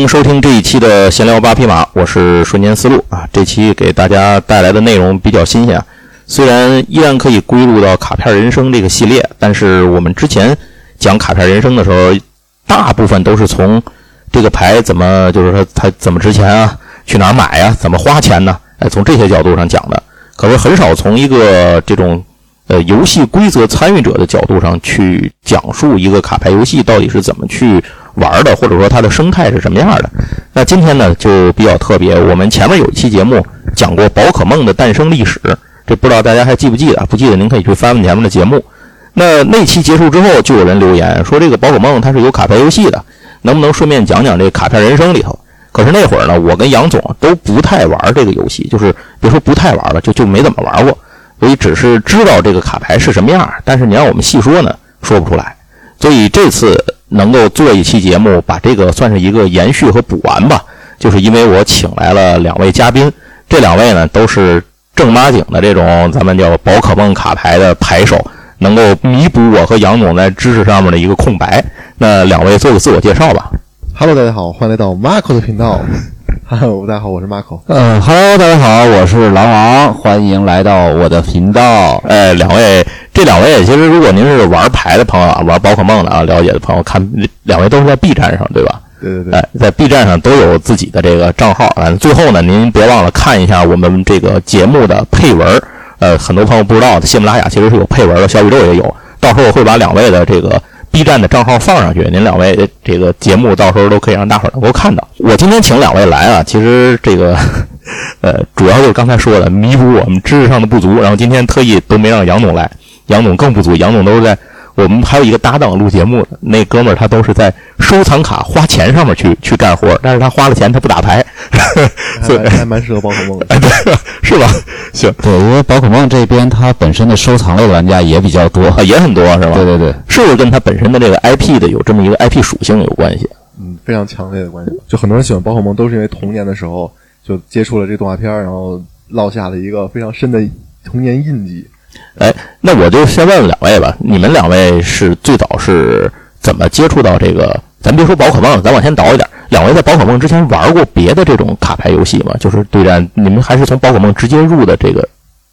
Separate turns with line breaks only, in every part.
迎收听这一期的闲聊八匹马，我是瞬间思路啊。这期给大家带来的内容比较新鲜，虽然依然可以归入到卡片人生这个系列，但是我们之前讲卡片人生的时候，大部分都是从这个牌怎么，就是说它怎么值钱啊，去哪儿买呀，怎么花钱呢？哎，从这些角度上讲的，可是很少从一个这种呃游戏规则参与者的角度上去讲述一个卡牌游戏到底是怎么去。玩的，或者说它的生态是什么样的？那今天呢就比较特别。我们前面有一期节目讲过宝可梦的诞生历史，这不知道大家还记不记得？不记得您可以去翻翻前面的节目。那那期结束之后，就有人留言说这个宝可梦它是有卡牌游戏的，能不能顺便讲讲这卡片人生里头？可是那会儿呢，我跟杨总都不太玩这个游戏，就是别说不太玩了，就就没怎么玩过，所以只是知道这个卡牌是什么样。但是你让我们细说呢，说不出来。所以这次。能够做一期节目，把这个算是一个延续和补完吧，就是因为我请来了两位嘉宾，这两位呢都是正八经的这种咱们叫宝可梦卡牌的牌手，能够弥补我和杨总在知识上面的一个空白。那两位做个自我介绍吧。
Hello，大家好，欢迎来到 Marco 的频道。Hello，大家好，我是 Marco。
嗯，Hello，大家好，我是狼王，欢迎来到我的频道。
哎，两位。这两位其实，如果您是玩牌的朋友啊，玩宝可梦的啊，了解的朋友，看两位都是在 B 站上，对吧？
对对对。
哎，在 B 站上都有自己的这个账号啊。最后呢，您别忘了看一下我们这个节目的配文。呃，很多朋友不知道，喜马拉雅其实是有配文的，小宇宙也有。到时候我会把两位的这个 B 站的账号放上去，您两位这个节目到时候都可以让大伙能够看到。我今天请两位来啊，其实这个 呃，主要就是刚才说的弥补我们知识上的不足，然后今天特意都没让杨总来。杨总更不足，杨总都是在我们还有一个搭档录节目的那哥们儿，他都是在收藏卡花钱上面去去干活，但是他花了钱他不打牌，
对，还蛮适合宝可梦的，
是吧？行，
对，因为宝可梦这边它本身的收藏类玩家也比较多，
也很多，是吧？
对对对，
是不是跟它本身的这个 IP 的有这么一个 IP 属性有关系？
嗯，非常强烈的关系。就很多人喜欢宝可梦，都是因为童年的时候就接触了这动画片，然后落下了一个非常深的童年印记。
哎，那我就先问问两位吧。你们两位是最早是怎么接触到这个？咱别说宝可梦，咱往前倒一点。两位在宝可梦之前玩过别的这种卡牌游戏吗？就是对战，你们还是从宝可梦直接入的这个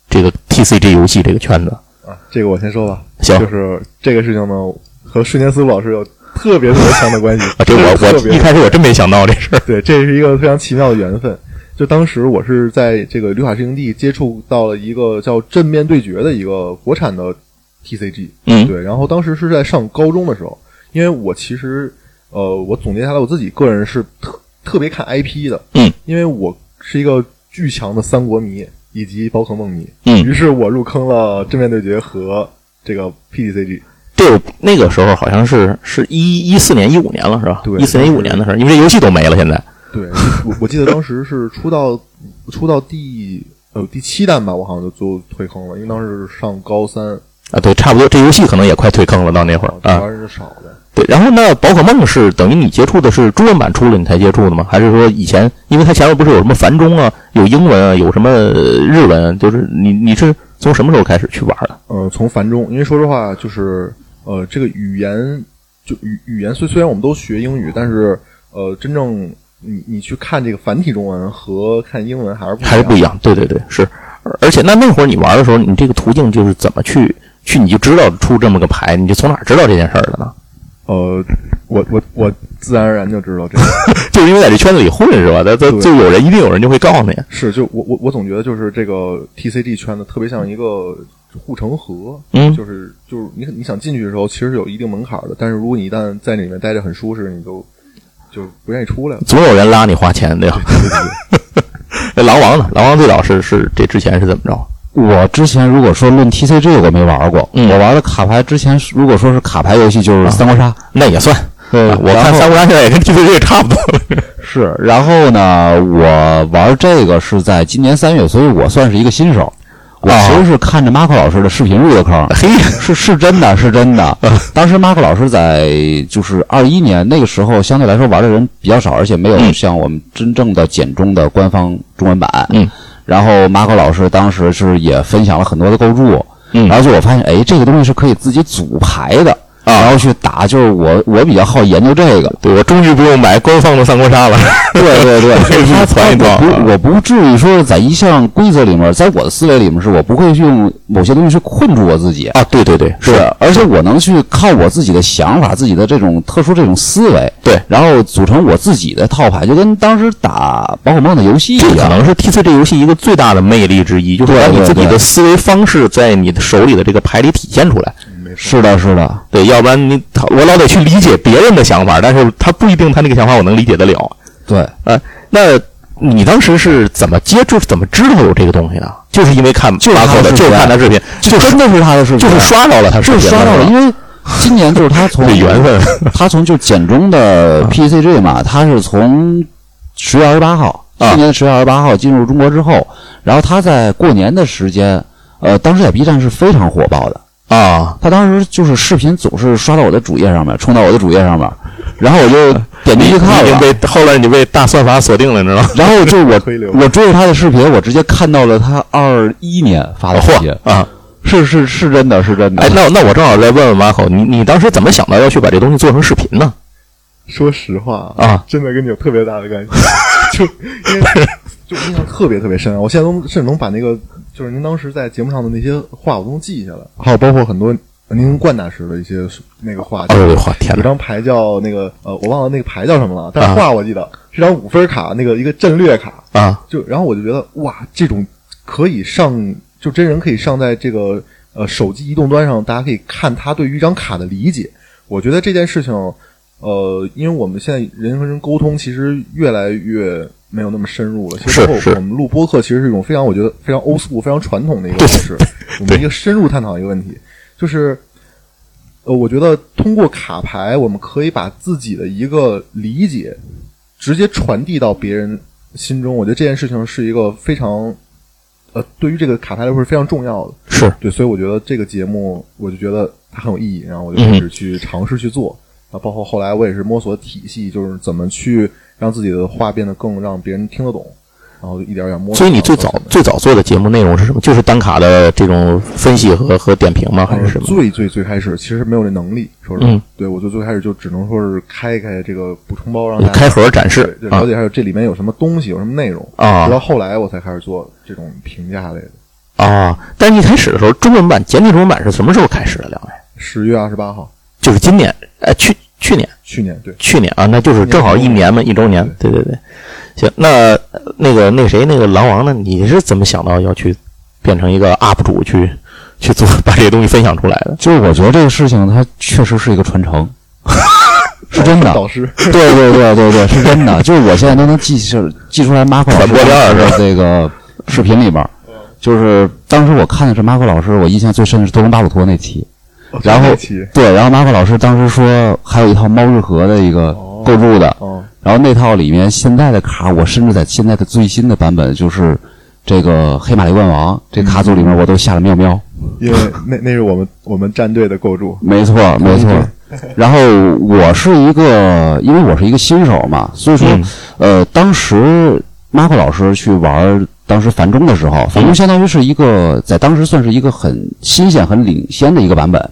这个 TCG 游戏这个圈子
啊？这个我先说吧。
行，
就是这个事情呢，和瞬间思路老师有特别特别强的关系啊。
这我我一开始我真没想到这事儿。
对，这是一个非常奇妙的缘分。就当时我是在这个刘海石营地接触到了一个叫正面对决的一个国产的 TCG，
嗯，
对。然后当时是在上高中的时候，因为我其实呃，我总结下来我自己个人是特特别看 IP 的，
嗯，
因为我是一个巨强的三国迷以及宝可梦迷，
嗯，
于是我入坑了正面对决和这个 PTCG。
对，那个时候好像是是一一四年一五年了，是吧？
对，
一四年一五年的时候，因为这游戏都没了，现在。
对，我我记得当时是出到出到第呃第七弹吧，我好像就就退坑了，因为当时上高三
啊，对，差不多这游戏可能也快退坑了，到那会儿啊，
玩的少的。
对，然后那宝可梦是等于你接触的是中文版出了你才接触的吗？还是说以前因为它前面不是有什么繁中啊，有英文啊，有什么日文，就是你你是从什么时候开始去玩的？
呃，从繁中，因为说实话，就是呃这个语言就语语言虽虽然我们都学英语，但是呃真正。你你去看这个繁体中文和看英文还是
还是不一样？对对对，是。而且那那会儿你玩的时候，你这个途径就是怎么去去你就知道出这么个牌，你就从哪知道这件事儿的呢？
呃，我我我自然而然就知道这个，
就是因为在这圈子里混是吧？他他就有人一定有人就会告诉你。
是，就我我我总觉得就是这个 TCG 圈子特别像一个护城河，
嗯，
就是就是你你想进去的时候其实有一定门槛的，但是如果你一旦在里面待着很舒适，你就。就不愿意出来了，
总有人拉你花钱，对吧？那狼王呢？狼王最早是是这之前是怎么着？
我之前如果说论 TCG，我没玩过。
嗯，
我玩的卡牌之前，如果说是卡牌游戏，就是三国杀，
那也算。
对，
我看三国杀现在也跟 TCG 差不多。
是，然后呢，我玩这个是在今年三月，所以我算是一个新手。我其实是看着马克老师的视频入的坑，
嘿，
是是真的是真的。当时马克老师在就是二一年那个时候，相对来说玩的人比较少，而且没有像我们真正的简中的官方中文版。
嗯，
然后马克老师当时是也分享了很多的构筑。
嗯，
然后就我发现，哎，这个东西是可以自己组牌的。
啊
然后去打，就是我我比较好研究这个。
对我终于不用买官方的三国杀了。
对对对，就是他不我不至于说在一项规则里面，在我的思维里面是我不会用某些东西去困住我自己。
啊，对对对，
是，而且我能去靠我自己的想法、自己的这种特殊这种思维，
对
然后组成我自己的套牌，就跟当时打宝可梦的游戏
这可
一样。
能是 T C 这游戏一个最大的魅力之一，就是把你自己的思维方式在你的手里的这个牌里体现出来。
是的，是的，
对，要不然你我老得去理解别人的想法，但是他不一定他那个想法我能理解得了。
对。
呃，那你当时是怎么接触、怎么知道有这个东西的？就是因为看
就是
的，就是
他的视频
看他视频，
就真的是他的视频，
就是刷到了他视频，
就是刷到了，因为 今年就是他从
这缘分。
他从就简中的 PCG 嘛，他是从十月二十八号，
啊
去年十月二十八号进入中国之后，然后他在过年的时间，呃，当时在 B 站是非常火爆的。
啊，
他当时就是视频总是刷到我的主页上面，冲到我的主页上面，然后我就 点进去看了。
已经被后来你被大算法锁定了，你知道吗？
然后就我 我追着他的视频，我直接看到了他二一年发的视频，
啊！
是是是真的是真的。
哎，那那我正好再问问马口，你你当时怎么想到要去把这东西做成视频呢？
说实话
啊，
真的跟你有特别大的关系，就因为就印象特别特别深啊！我现在都甚至能把那个就是您当时在节目上的那些话我都能记下来，还有包括很多您冠大师的一些那个话，
哎呦我天哪！
有张牌叫那个呃，我忘了那个牌叫什么了，但
啊
是画我记得是张五分卡，那个一个战略卡，
啊，
就然后我就觉得哇，这种可以上就真人可以上在这个呃手机移动端上，大家可以看他对于一张卡的理解。我觉得这件事情，呃，因为我们现在人和人沟通其实越来越没有那么深入了。其实包括
是是
我们录播客其实是一种非常我觉得非常 old school、非常传统的一个方式。我们一个深入探讨一个问题，就是呃，我觉得通过卡牌，我们可以把自己的一个理解直接传递到别人心中。我觉得这件事情是一个非常呃，对于这个卡牌来说是非常重要的。
是
对，所以我觉得这个节目，我就觉得它很有意义，然后我就
嗯
开始去尝试去做。啊，包括后来我也是摸索体系，就是怎么去让自己的话变得更让别人听得懂，然后就一点点摸索。
所以你最早最早做的节目内容是什么？就是单卡的这种分析和和点评吗？还是什么？
最最最开始其实没有这能力，说实话，
嗯
对我就最开始就只能说是开开这个补充包，让大家
开盒展示
了解一下这里面有什么东西，有什么内容。
啊
直到后来我才开始做这种评价类的。
啊！但是一开始的时候，中文版简体中文版是什么时候开始的？两位
十月二十八号，
就是今年，呃，去去年
去年对，
去年啊，那就是正好一年嘛，一周年。对对对，行，那呃那个那谁那个狼王呢？你是怎么想到要去变成一个 UP 主去去做把这些东西分享出来的？
就是我觉得这个事情它确实是一个传承，是真的。
导师
对对对对对，是真的。就是我现在都能记是记出来马可老师
传播链儿是吧
的这个视频里边儿，就是当时我看的是马可老师，我印象最深的是多伦巴鲁托那期。然后对，然后马可老师当时说还有一套猫日和的一个构筑的，
哦，
然后那套里面现在的卡，我甚至在现在的最新的版本就是这个黑马雷冠王这卡组里面，我都下了喵喵。
因为那那是我们我们战队的构筑，
没错，没错。然后我是一个，因为我是一个新手嘛，所以说，
嗯
呃，当时马可老师去玩当时繁中的时候，繁中相当于是一个在当时算是一个很新鲜、很领先的一个版本，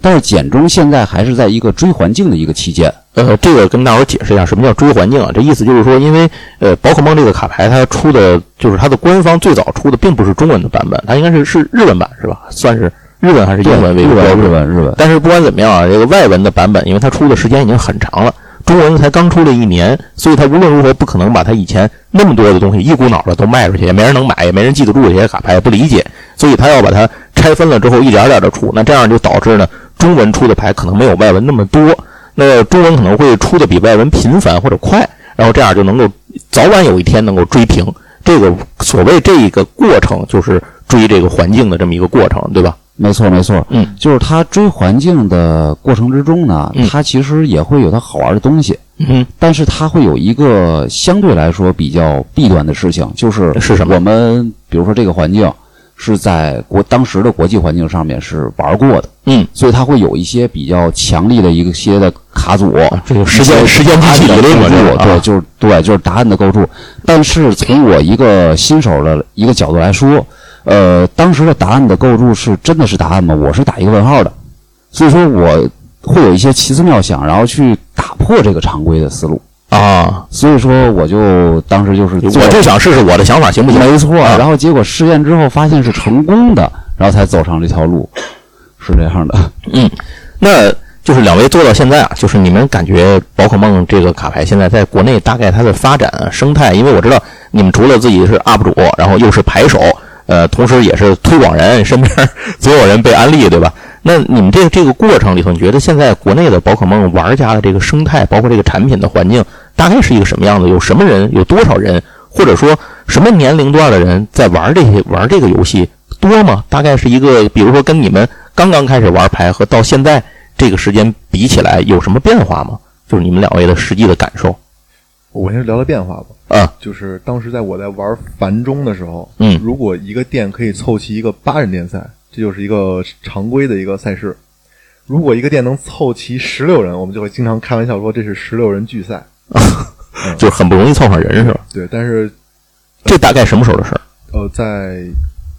但是简中现在还是在一个追环境的一个期间。
呃，这个跟大伙解释一下，什么叫追环境啊？这意思就是说，因为呃，宝可梦这个卡牌它出的就是它的官方最早出的并不是中文的版本，它应该是是日文版是吧？算是日文还是英文为
日文、日文、日文。
但是不管怎么样啊，这个外文的版本，因为它出的时间已经很长了，中文才刚出了一年，所以他无论如何不可能把他以前那么多的东西一股脑的都卖出去，也没人能买，也没人记得住这些卡牌，也不理解，所以他要把它拆分了之后一点点的出，那这样就导致呢，中文出的牌可能没有外文那么多，那中文可能会出的比外文频繁或者快，然后这样就能够早晚有一天能够追平。这个所谓这一个过程，就是追这个环境的这么一个过程，对吧？
没错，没错，
嗯，
就是它追环境的过程之中呢
嗯，
它其实也会有它好玩的东西。
嗯
但是它会有一个相对来说比较弊端的事情，就是
是什么？
我们比如说这个环境是在国当时的国际环境上面是玩过的，
嗯，
所以它会有一些比较强力的一些的卡组，
这个时间时间机器理论嘛，这个啊
构筑对，就是对，就是答案的构筑。但是从我一个新手的一个角度来说，呃，当时的答案的构筑是真的是答案吗？我是打一个问号的。所以说我会有一些奇思妙想，然后去打破这个常规的思路。
啊，
所以说，我就当时就是
我就想试试我的想法行不行？
没错，
啊
然后结果试验之后发现是成功的，然后才走上这条路，是这样的。
嗯那就是两位做到现在啊，就是你们感觉宝可梦这个卡牌现在在国内大概它的发展啊生态，因为我知道你们除了自己是 UP 主，然后又是牌手，呃，同时也是推广人，身边 总有人被安利，对吧？那你们这个这个过程里头，你觉得现在国内的宝可梦玩家的这个生态，包括这个产品的环境，大概是一个什么样子？有什么人？有多少人？或者说什么年龄段的人在玩这些玩这个游戏多吗？大概是一个，比如说跟你们刚刚开始玩牌和到现在这个时间比起来，有什么变化吗？就是你们两位的实际的感受
我先聊聊变化吧。
啊，
就是当时在我在玩繁中的时候，
嗯
如果一个店可以凑齐一个八人联赛，这就是一个常规的一个赛事。如果一个店能凑齐十六人，我们就会经常开玩笑说这是十六人聚赛。
就是很不容易凑上人是吧？
对，但是
这大概什么时候的事儿？
呃，在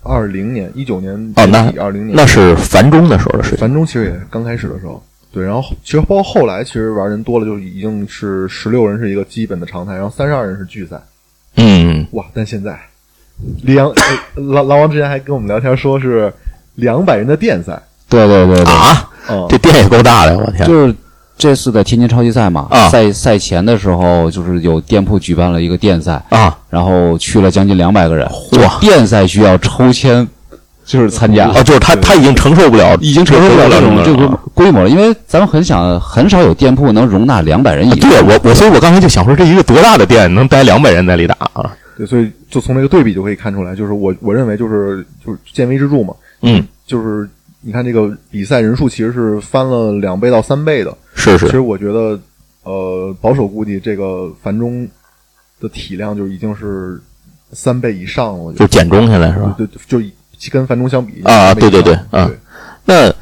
二零年、一九年
哦那
二零年
那是繁中的时候的事情。
繁中其实也刚开始的时候，对，然后其实包括后来，其实玩人多了，就已经是十六人是一个基本的常态，然后三十二人是聚赛，
嗯，
哇！但现在，两呃狼狼王之前还跟我们聊天说是两百人的电赛，
对对对对，
啊，
嗯，
这店也够大的，我天！
就是这次的天津超级赛嘛，
啊
赛赛前的时候，就是有店铺举办了一个电赛，
啊，
然后去了将近两百个人。
哇
电赛需要抽签，就是参加。
啊，就是他他已经承受不了，
已经承受不了这种这
个
个规模了，因为咱们很想很少有店铺能容纳两百人以上。
对我我，所以我刚才就想说，这一个多大的店能待两百人在里打啊？
对，所以就从那个对比就可以看出来，就是我我认为就是就是见微知著嘛，
嗯，
就是你看这个比赛人数其实是翻了两倍到三倍的，
是是，
其实我觉得呃保守估计这个繁中的体量就已经是三倍以上了，
就减中现在是吧？
对，对就以跟繁中相比
啊对对对啊那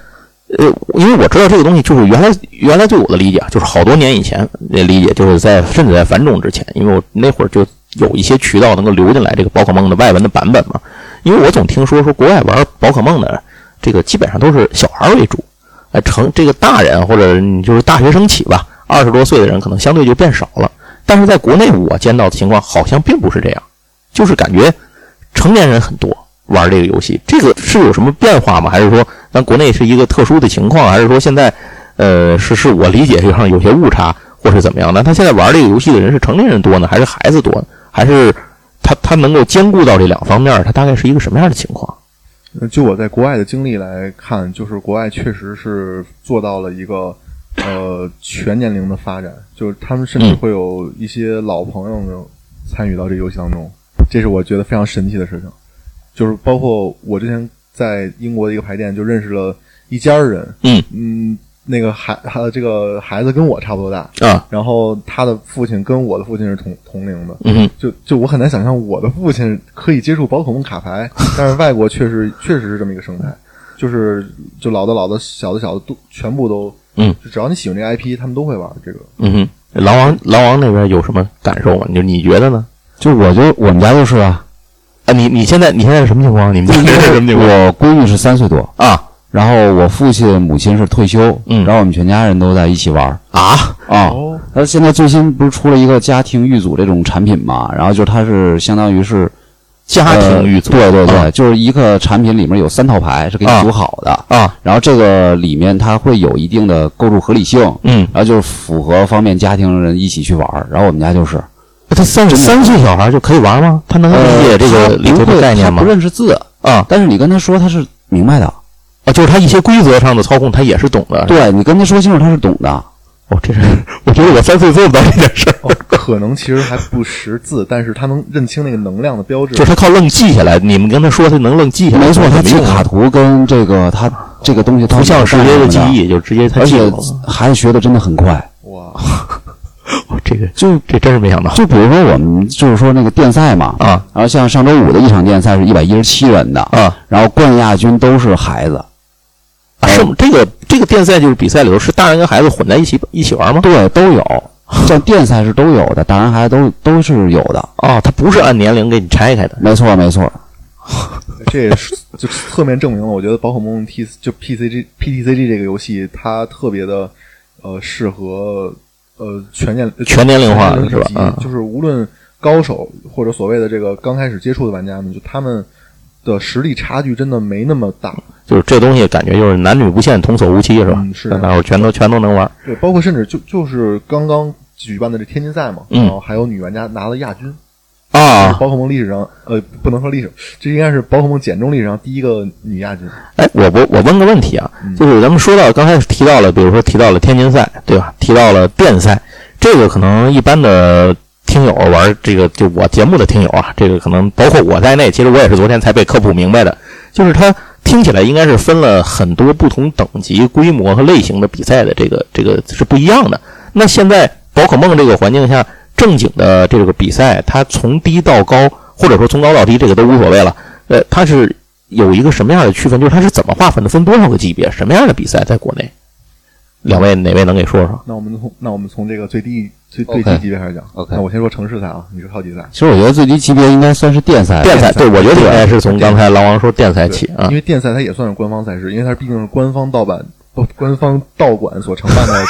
呃，因为我知道这个东西，就是原来原来对我的理解啊，就是好多年以前的理解，就是在甚至在繁中之前，因为我那会儿就有一些渠道能够流进来这个宝可梦的外文的版本嘛。因为我总听说说国外玩宝可梦的这个基本上都是小孩为主，哎，成这个大人或者你就是大学生起吧，二十多岁的人可能相对就变少了。但是在国内我见到的情况好像并不是这样，就是感觉成年人很多玩这个游戏，这个是有什么变化吗？还是说咱国内是一个特殊的情况？还是说现在呃是是我理解上有些误差，或是怎么样那？他现在玩这个游戏的人是成年人多呢，还是孩子多？还是他他能够兼顾到这两方面？他大概是一个什么样的情况？
就我在国外的经历来看，就是国外确实是做到了一个呃全年龄的发展，就是他们甚至会有一些老朋友参与到这游戏当中，这是我觉得非常神奇的事情。就是包括我之前在英国的一个牌店就认识了一家人，
嗯
嗯，那个孩他这个孩子跟我差不多大，
啊，
然后他的父亲跟我的父亲是同同龄的，
嗯哼，
就就我很难想象我的父亲可以接触宝可梦卡牌，但是外国确实确实是这么一个生态，就是就老的老的小的小的都全部都，
嗯，
就只要你喜欢这个 IP，他们都会玩这个。
嗯哼，狼王狼王那边有什么感受吗？就你觉得呢？
就我就我们家就是啊，
啊，你你现在你现在是什么情况？你们家是什么情况？
我闺女是三岁多，
啊
然后我父亲母亲是退休，
嗯
然后我们全家人都在一起玩
啊，
啊。
哦，
那现在最新不是出了一个家庭预组这种产品嘛？然后就它是相当于是
家庭预组，
呃对对对，
啊
就是一个产品里面有三套牌是给你
啊
组好的，
啊，
然后这个里面它会有一定的构筑合理性，
嗯，
然后就是符合方便家庭人一起去玩。然后我们家就是
他三十三岁小孩就可以玩吗？他能理解这个里头的概念吗
呃不？认识字，
啊
但是你跟他说他是明白的，
啊，就是他一些规则上的操控，他也是懂的。
对你跟他说清楚他是懂的。
哦，这是我觉得我三岁做不到这件事儿，
哦，可能其实还不识字，但是他能认清那个能量的标志
就。是他靠愣记下来。你们跟他说，他能愣记下来。
没错，他记卡图跟这个他这个东西
图像识别的记，忆，就直接他
而且。孩子学的真的很快。
哇，
哦这个
就
这真是没想到
就比如说我们就是说那个电赛嘛，
啊
然后像上周五的一场电赛是一百一十七人的，
啊
然后冠亚军都是孩子，
啊！是吗这个这个电赛就是比赛里头是大人跟孩子混在一起一起玩吗？
对，都有。像电赛是都有的，大人孩子都都是有的。
哦，它不是按年龄给你拆开的。
没错，没错。
这也是就侧面证明了，我觉得宝可梦 T 就 PCG PTCG 这个游戏，它特别的呃适合呃全年
全年龄化的是吧
就是无论高手或者所谓的这个刚开始接触的玩家们，就他们的实力差距真的没那么大。
就是这东西感觉就是男女不限，童叟无欺是吧？
嗯是的
大伙儿全都全都能玩。
对，包括甚至就就是刚刚举办的这天津赛嘛，
嗯
然后还有女玩家拿了亚军。
啊，
宝可梦历史上，呃，不能说历史，这应该是宝可梦简中历史上第一个女亚军。
哎，我我我问个问题啊，就是咱们说到刚才提到了，比如说提到了天津赛，对吧？提到了电赛，这个可能一般的听友玩这个，就我节目的听友啊，这个可能包括我在内，其实我也是昨天才被科普明白的，就是它听起来应该是分了很多不同等级、规模和类型的比赛的，这个这个是不一样的。那现在宝可梦这个环境下，正经的这个比赛，它从低到高，或者说从高到低，这个都无所谓了。呃，它是有一个什么样的区分？就是它是怎么划分的？分多少个级别？什么样的比赛在国内？两位哪位能给说说？
那我们从那我们从这个最低最最低级别开始讲。
OK
那我先说城市赛啊，你说超级赛。
其实我觉得最低级别应该算是电赛，
电赛，对我觉得应该是从刚才狼王说电赛起啊
因。为电赛它也算是官方赛事，因为它毕竟是官方盗版、不官方道馆所承办的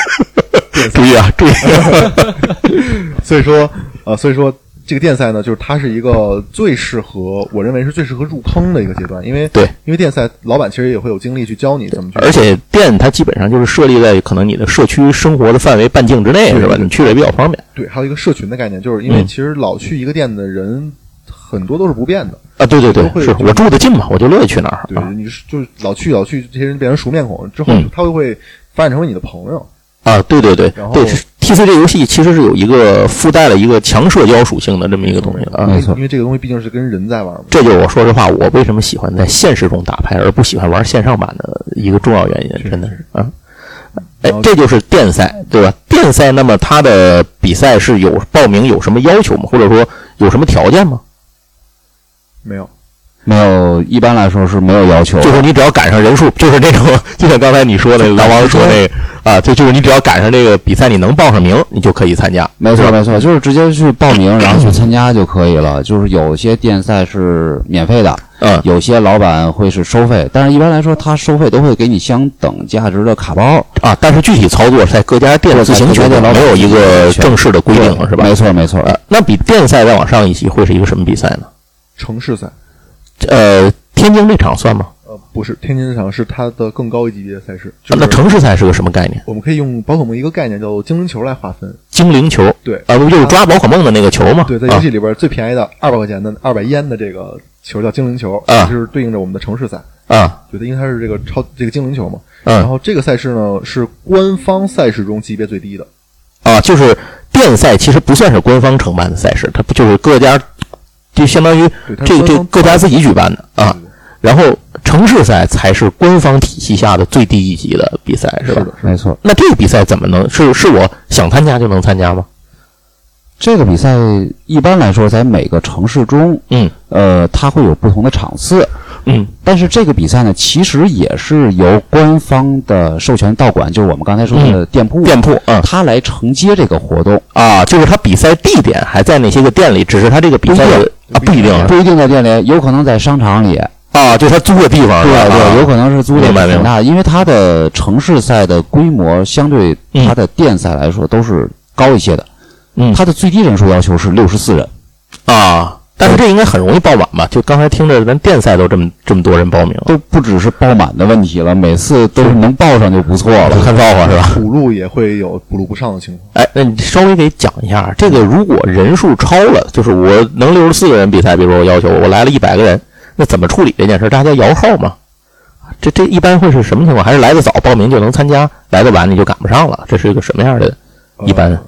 电赛
注，意啊，注意！
所以说呃，所以说这个电赛呢，就是它是一个最适合，我认为是最适合入坑的一个阶段，因为
对，
因为电赛老板其实也会有精力去教你怎么去，
而且店它基本上就是设立在可能你的社区生活的范围半径之内，是吧？你去的也比较方便
对，还有一个社群的概念，就是因为
嗯
其实老去一个店的人很多都是不变的。
啊。对对对，
会
是我住的近嘛，我就乐意去那儿
对
啊，
你是就是老去老去，这些人变成熟面孔之后
嗯，
他会会发展成为你的朋友。
啊！对对对对，TC 这游戏其实是有一个附带了一个强社交属性的这么一个东西的啊。
没错
因为这个东西毕竟是跟人在玩嘛。
这就是我说实话，我为什么喜欢在现实中打牌，而不喜欢玩线上版的一个重要原因，真的是啊。哎，这就是电赛，对吧？电赛，那么它的比赛是有报名有什么要求吗？或者说有什么条件吗？
没有，
没有，一般来说是没有要求。
就是你只要赶上人数，就是那种，就像刚才你说的，老王说那个啊，就就是你只要赶上这个比赛，你能报上名，你就可以参加。
没错，没错，就是直接去报名，然后去参加就可以了。就是有些电赛是免费的，
嗯
有些老板会是收费，但是一般来说，他收费都会给你相等价值的卡包。
啊，但是具体操作在各家店自行决定，没有一个正式的规定，是吧？
没错，没错。
呃，那比电赛再往上一级会是一个什么比赛呢？
城市赛，
呃，天津这场算吗？
呃，不是天津这场是它的更高一级别的赛事。就
啊那城市赛是个什么概念？
我们可以用宝可梦一个概念叫做精灵球来划分。
精灵球
对
啊，不就是抓宝可梦的那个球吗？
对，在游戏里边最便宜的二百块钱的二百烟的这个球叫精灵球，
啊
就是对应着我们的城市赛。
啊啊
对的，因为它是这个超这个精灵球嘛。
嗯
然后这个赛事呢是官方赛事中级别最低的。
啊，就是电赛其实不算是官方承办的赛事，它不就是各家就相当于这这各家自己举办的啊。然后城市赛才是官方体系下的最低一级的比赛，是吧？
是的，
没错，
那这个比赛怎么能是是我想参加就能参加吗？
这个比赛一般来说在每个城市中，
嗯。
呃，它会有不同的场次。
嗯。
但是这个比赛呢，其实也是由官方的授权道馆，就是我们刚才说的店铺，
店铺嗯。
它来承接这个活动，
啊，就是他比赛地点还在那些个店里，只是他这个比赛啊不一定。啊
不一定。在店里，有可能在商场里，
啊，就是他租的地方
对对，有可能是租的
明白明白。
挺大的，因为它的城市赛的规模相对它的店赛来说都是高一些的，
嗯
它的最低人数要求是六十四人，
啊。但是这应该很容易爆满吧？就刚才听着，咱电赛都这么这么多人报名，
都不只是爆满的问题了，每次都是能报上就不错了。
看造化是吧？
补录也会有补录不上的情况。
哎，那你稍微给讲一下，这个如果人数超了，就是我能六十四个人比赛，比如说我要求我来了一百个人，那怎么处理这件事？大家摇号吗？这这一般会是什么情况？还是来的早报名就能参加，来的晚你就赶不上了？这是一个什么样的？一般
呃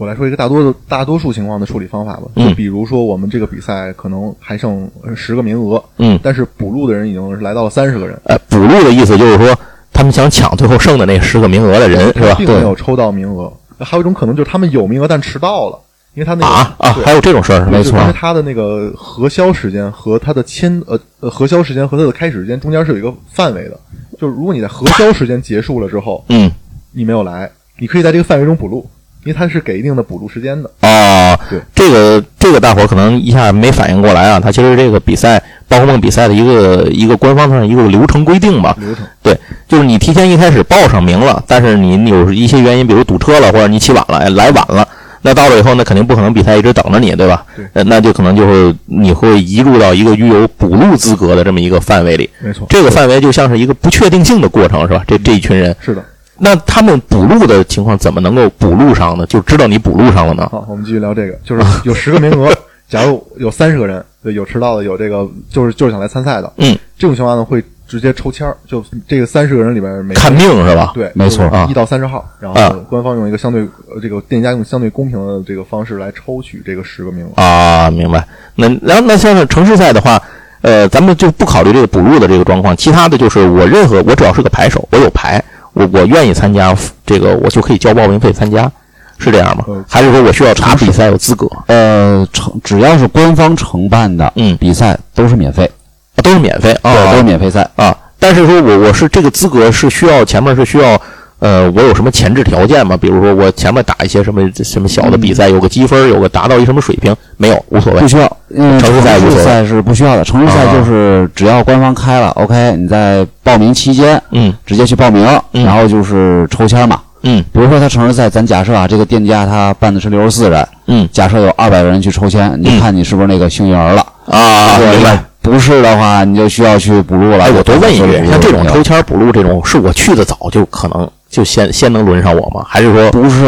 我来说一个大多的大多数情况的处理方法吧，
嗯
就比如说我们这个比赛可能还剩十个名额，
嗯，
但是补录的人已经来到了三十个人，
呃，补录的意思就是说，他们想抢最后剩的那十个名额的人，是吧？
并没有抽到名额。还有一种可能就是他们有名额但迟到了，因为他那个
啊啊，还有这种事儿？
没错
因为他的那个核销时间和他的签呃呃核销时间和他的开始时间中间是有一个范围的，就是如果你在核销时间结束了之后，
嗯
你没有来，你可以在这个范围中补录，因为它是给一定的补助时间的。
啊，
对，
这个这个大伙儿可能一下没反应过来啊，他其实这个比赛宝可梦比赛的一个一个官方上一个流程规定吧，
流程。
对就是你提前一开始报上名了，但是你有一些原因，比如堵车了，或者你起晚了，哎来晚了，那到了以后，那肯定不可能比赛一直等着你，对吧？那就可能就是你会移入到一个具有补录资格的这么一个范围里，
没错，
这个范围就像是一个不确定性的过程，是吧？这这一群人，
是的。
那他们补录的情况怎么能够补录上呢？就知道你补录上了呢？
好，我们继续聊这个，就是有十个名额，假如有三十个人，对，有迟到的，有这个就是就是想来参赛的，
嗯，
这种情况呢会直接抽签儿，就这个三十个人里边每个
看命是吧？
对，
没错
啊
一到三十号，然
啊
后官方用一个相对呃这个店家用相对公平的这个方式来抽取这个十个名额。
啊，明白。那然后那像是城市赛的话，呃，咱们就不考虑这个补录的这个状况，其他的就是我任何我只要是个牌手，我有牌，我我愿意参加这个，我就可以交报名费参加，是这样吗
呃？
还是说我需要查比赛有资格？
呃，承只要是官方承办的
嗯
比赛都是免费，
啊都是免费啊，
对，都是免费赛。
啊。但是说我我是这个资格是需要前面是需要。呃，我有什么前置条件吗？比如说我前面打一些什么什么小的比赛，有个积分，有个达到一什么水平，没有，无所谓
不。需要，嗯，
城市赛无所谓
城市赛是不需要的。城市赛
啊
就是只要官方开了，OK，你在报名期间
嗯
直接去报名，
嗯
然后就是抽签嘛。
嗯
比如说他城市赛，咱假设啊，这个店家他办的是六十四人，
嗯
假设有二百个人去抽签，你看你是不是那个幸运儿了。
啊，
对
明白。。
不是的话，你就需要去补录了。
哎，我多问一句，像这种抽
抽
签补录这种，是我去的早就可能就先先能轮上我吗？还是说
不是，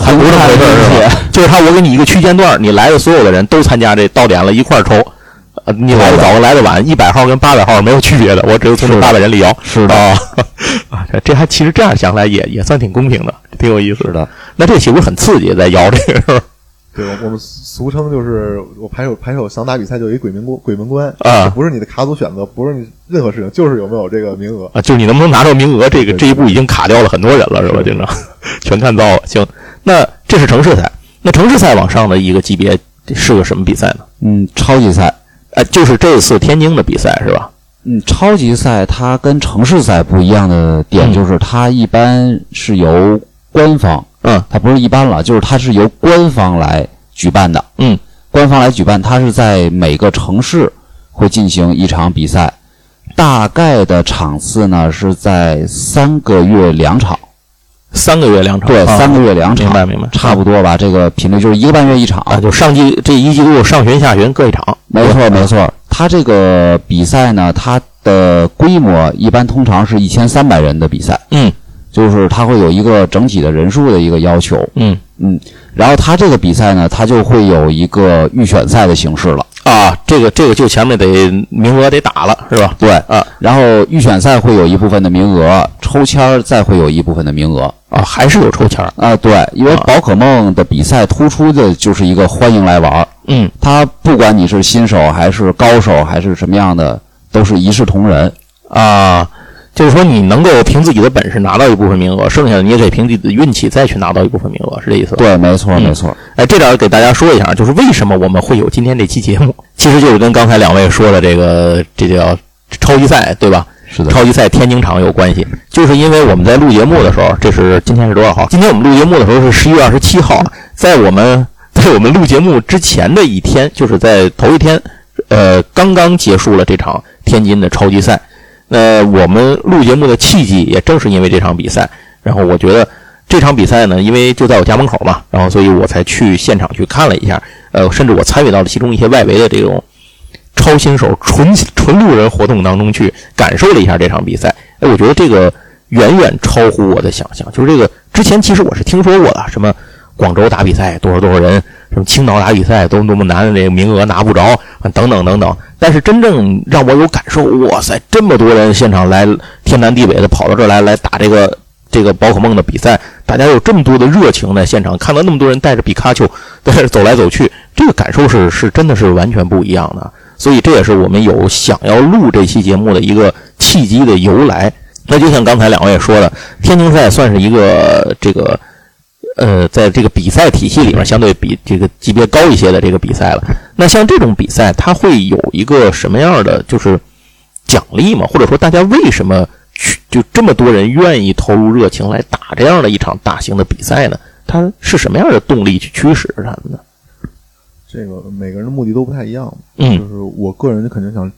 还不是回事儿是吧？就是他，我给你一个区间段，你来的所有的人都参加这到点了，一块儿抽。呃，你来的早跟来的晚，一百号跟八百号没有区别的，我只有从这八百人里摇。
是的
啊，啊，这这还其实这样想来也也算挺公平的，挺有意思
的。
那这岂不是很刺激？在摇这个时候
对，我我们俗称就是我排手排手想打比赛就有一鬼门关鬼门关
啊
不是你的卡组选择，不是你任何事情，就是有没有这个名额。
啊，就是你能不能拿到名额，这个这一步已经卡掉了很多人了，是吧？经常全看到了。行，那这是城市赛，那城市赛往上的一个级别是个什么比赛呢？
嗯，超级赛，
呃，就是这次天津的比赛是吧？
嗯，超级赛它跟城市赛不一样的点
嗯
就是它一般是由官方，
嗯。
它不是一般了，就是它是由官方来举办的。
嗯，
官方来举办，它是在每个城市会进行一场比赛，大概的场次呢是在三个月两场，
三个月两场，
对，
啊
三个月两场，
明白明白，
差不多吧。这个频率就是一个半月一场，
啊，就上季这一季度上旬下旬各一场，
没错，没错。它这个比赛呢，它的规模一般通常是一千三百人的比赛，
嗯
就是它会有一个整体的人数的一个要求，
嗯
嗯。然后它这个比赛呢，它就会有一个预选赛的形式了，
啊，这个这个就前面得名额得打了是吧？
对
啊。
然后预选赛会有一部分的名额，抽签儿再会有一部分的名额。
啊，还是有抽签儿，
啊，对，因为
啊
宝可梦的比赛突出的就是一个欢迎来玩儿，
嗯
它不管你是新手还是高手还是什么样的，都是一视同仁。
啊。就是说，你能够凭自己的本事拿到一部分名额，剩下的你也可以凭自己的运气再去拿到一部分名额，是这意思吧？
对，没错，
嗯
没错。
哎，这点儿给大家说一下，就是为什么我们会有今天这期节目，其实就是跟刚才两位说的这个，这叫超级赛，对吧？
是的，
超级赛天津场有关系，就是因为我们在录节目的时候，这是今天是多少号？今天我们录节目的时候是十一月二十七号，在我们 在我们录节目之前的一天，就是在头一天，呃，刚刚结束了这场天津的超级赛。那我们录节目的契机也正是因为这场比赛，然后我觉得这场比赛呢，因为就在我家门口嘛，然后所以我才去现场去看了一下，呃，甚至我参与到了其中一些外围的这种超新手纯纯路人活动当中去感受了一下这场比赛。哎，我觉得这个远远超乎我的想象。就是这个之前其实我是听说过的，什么广州打比赛多少多少人，什么青岛打比赛多么多么难，这个名额拿不着，等等等等。但是真正让我有感受，哇塞，这么多人现场来天南地北的跑到这儿来来打这个这个宝可梦的比赛，大家有这么多的热情在现场，看到那么多人带着皮卡丘在这走来走去，这个感受是是真的是完全不一样的。所以这也是我们有想要录这期节目的一个契机的由来。那就像刚才两位说的，天津赛算是一个这个呃，在这个比赛体系里面相对比这个级别高一些的这个比赛了。那像这种比赛，它会有一个什么样的就是奖励吗？或者说大家为什么去就这么多人愿意投入热情来打这样的一场大型的比赛呢？它是什么样的动力去驱使他们呢？
这个每个人的目的都不太一样，嗯就
嗯
是我个人肯定想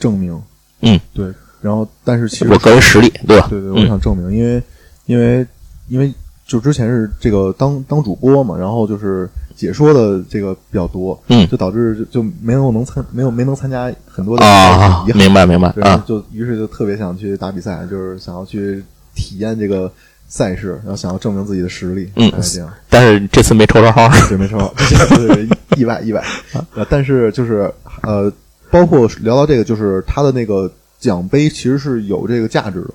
证明，
嗯，
对，然后但是其实
我个人实力，对吧？
对对，
嗯
我想证明，因为因为因为就之前是这个当当主播嘛，然后就是解说的这个比较多，
嗯
就导致就就没有能参没有没能参加很多的
啊，
遗憾，
明白明白
对，
啊，
就于是就特别想去打比赛，就是想要去体验这个赛事，然后想要证明自己的实力，
嗯
大概这样。
但是这次没抽着号，
对，没错，对对对意外意外。呃，但是就是呃，包括聊到这个，就是他的那个奖杯其实是有这个价值的。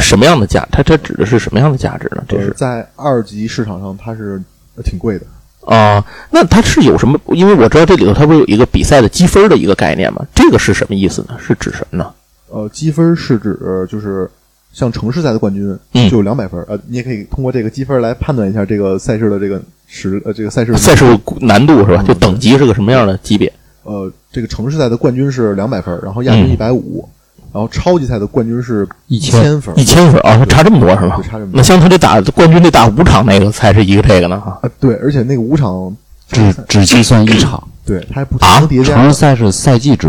什么样的价？它它指的是什么样的价值呢？这
呃
是
在二级市场上，它是呃挺贵的。
啊，那它是有什么？因为我知道这里头它不是有一个比赛的积分的一个概念吗？这个是什么意思呢？是指什么呢？
呃，积分是指就是像城市赛的冠军
嗯
就有两百分，呃，你也可以通过这个积分来判断一下这个赛事的这个时呃这个赛事
赛事难度是吧？
嗯
就等级是个什么样的级别？
呃这个城市赛的冠军是两百分，然后亚军
嗯
一百五，然后超级赛的冠军是
一千
千分
一千分啊，它差这么多是
吧？差这么多。
那像他这打冠军这打五场那个才是一个这个呢哈。
啊，对，而且那个五场
只只计算一场，
对，他还不
啊？
能叠加。
城市赛是赛季制，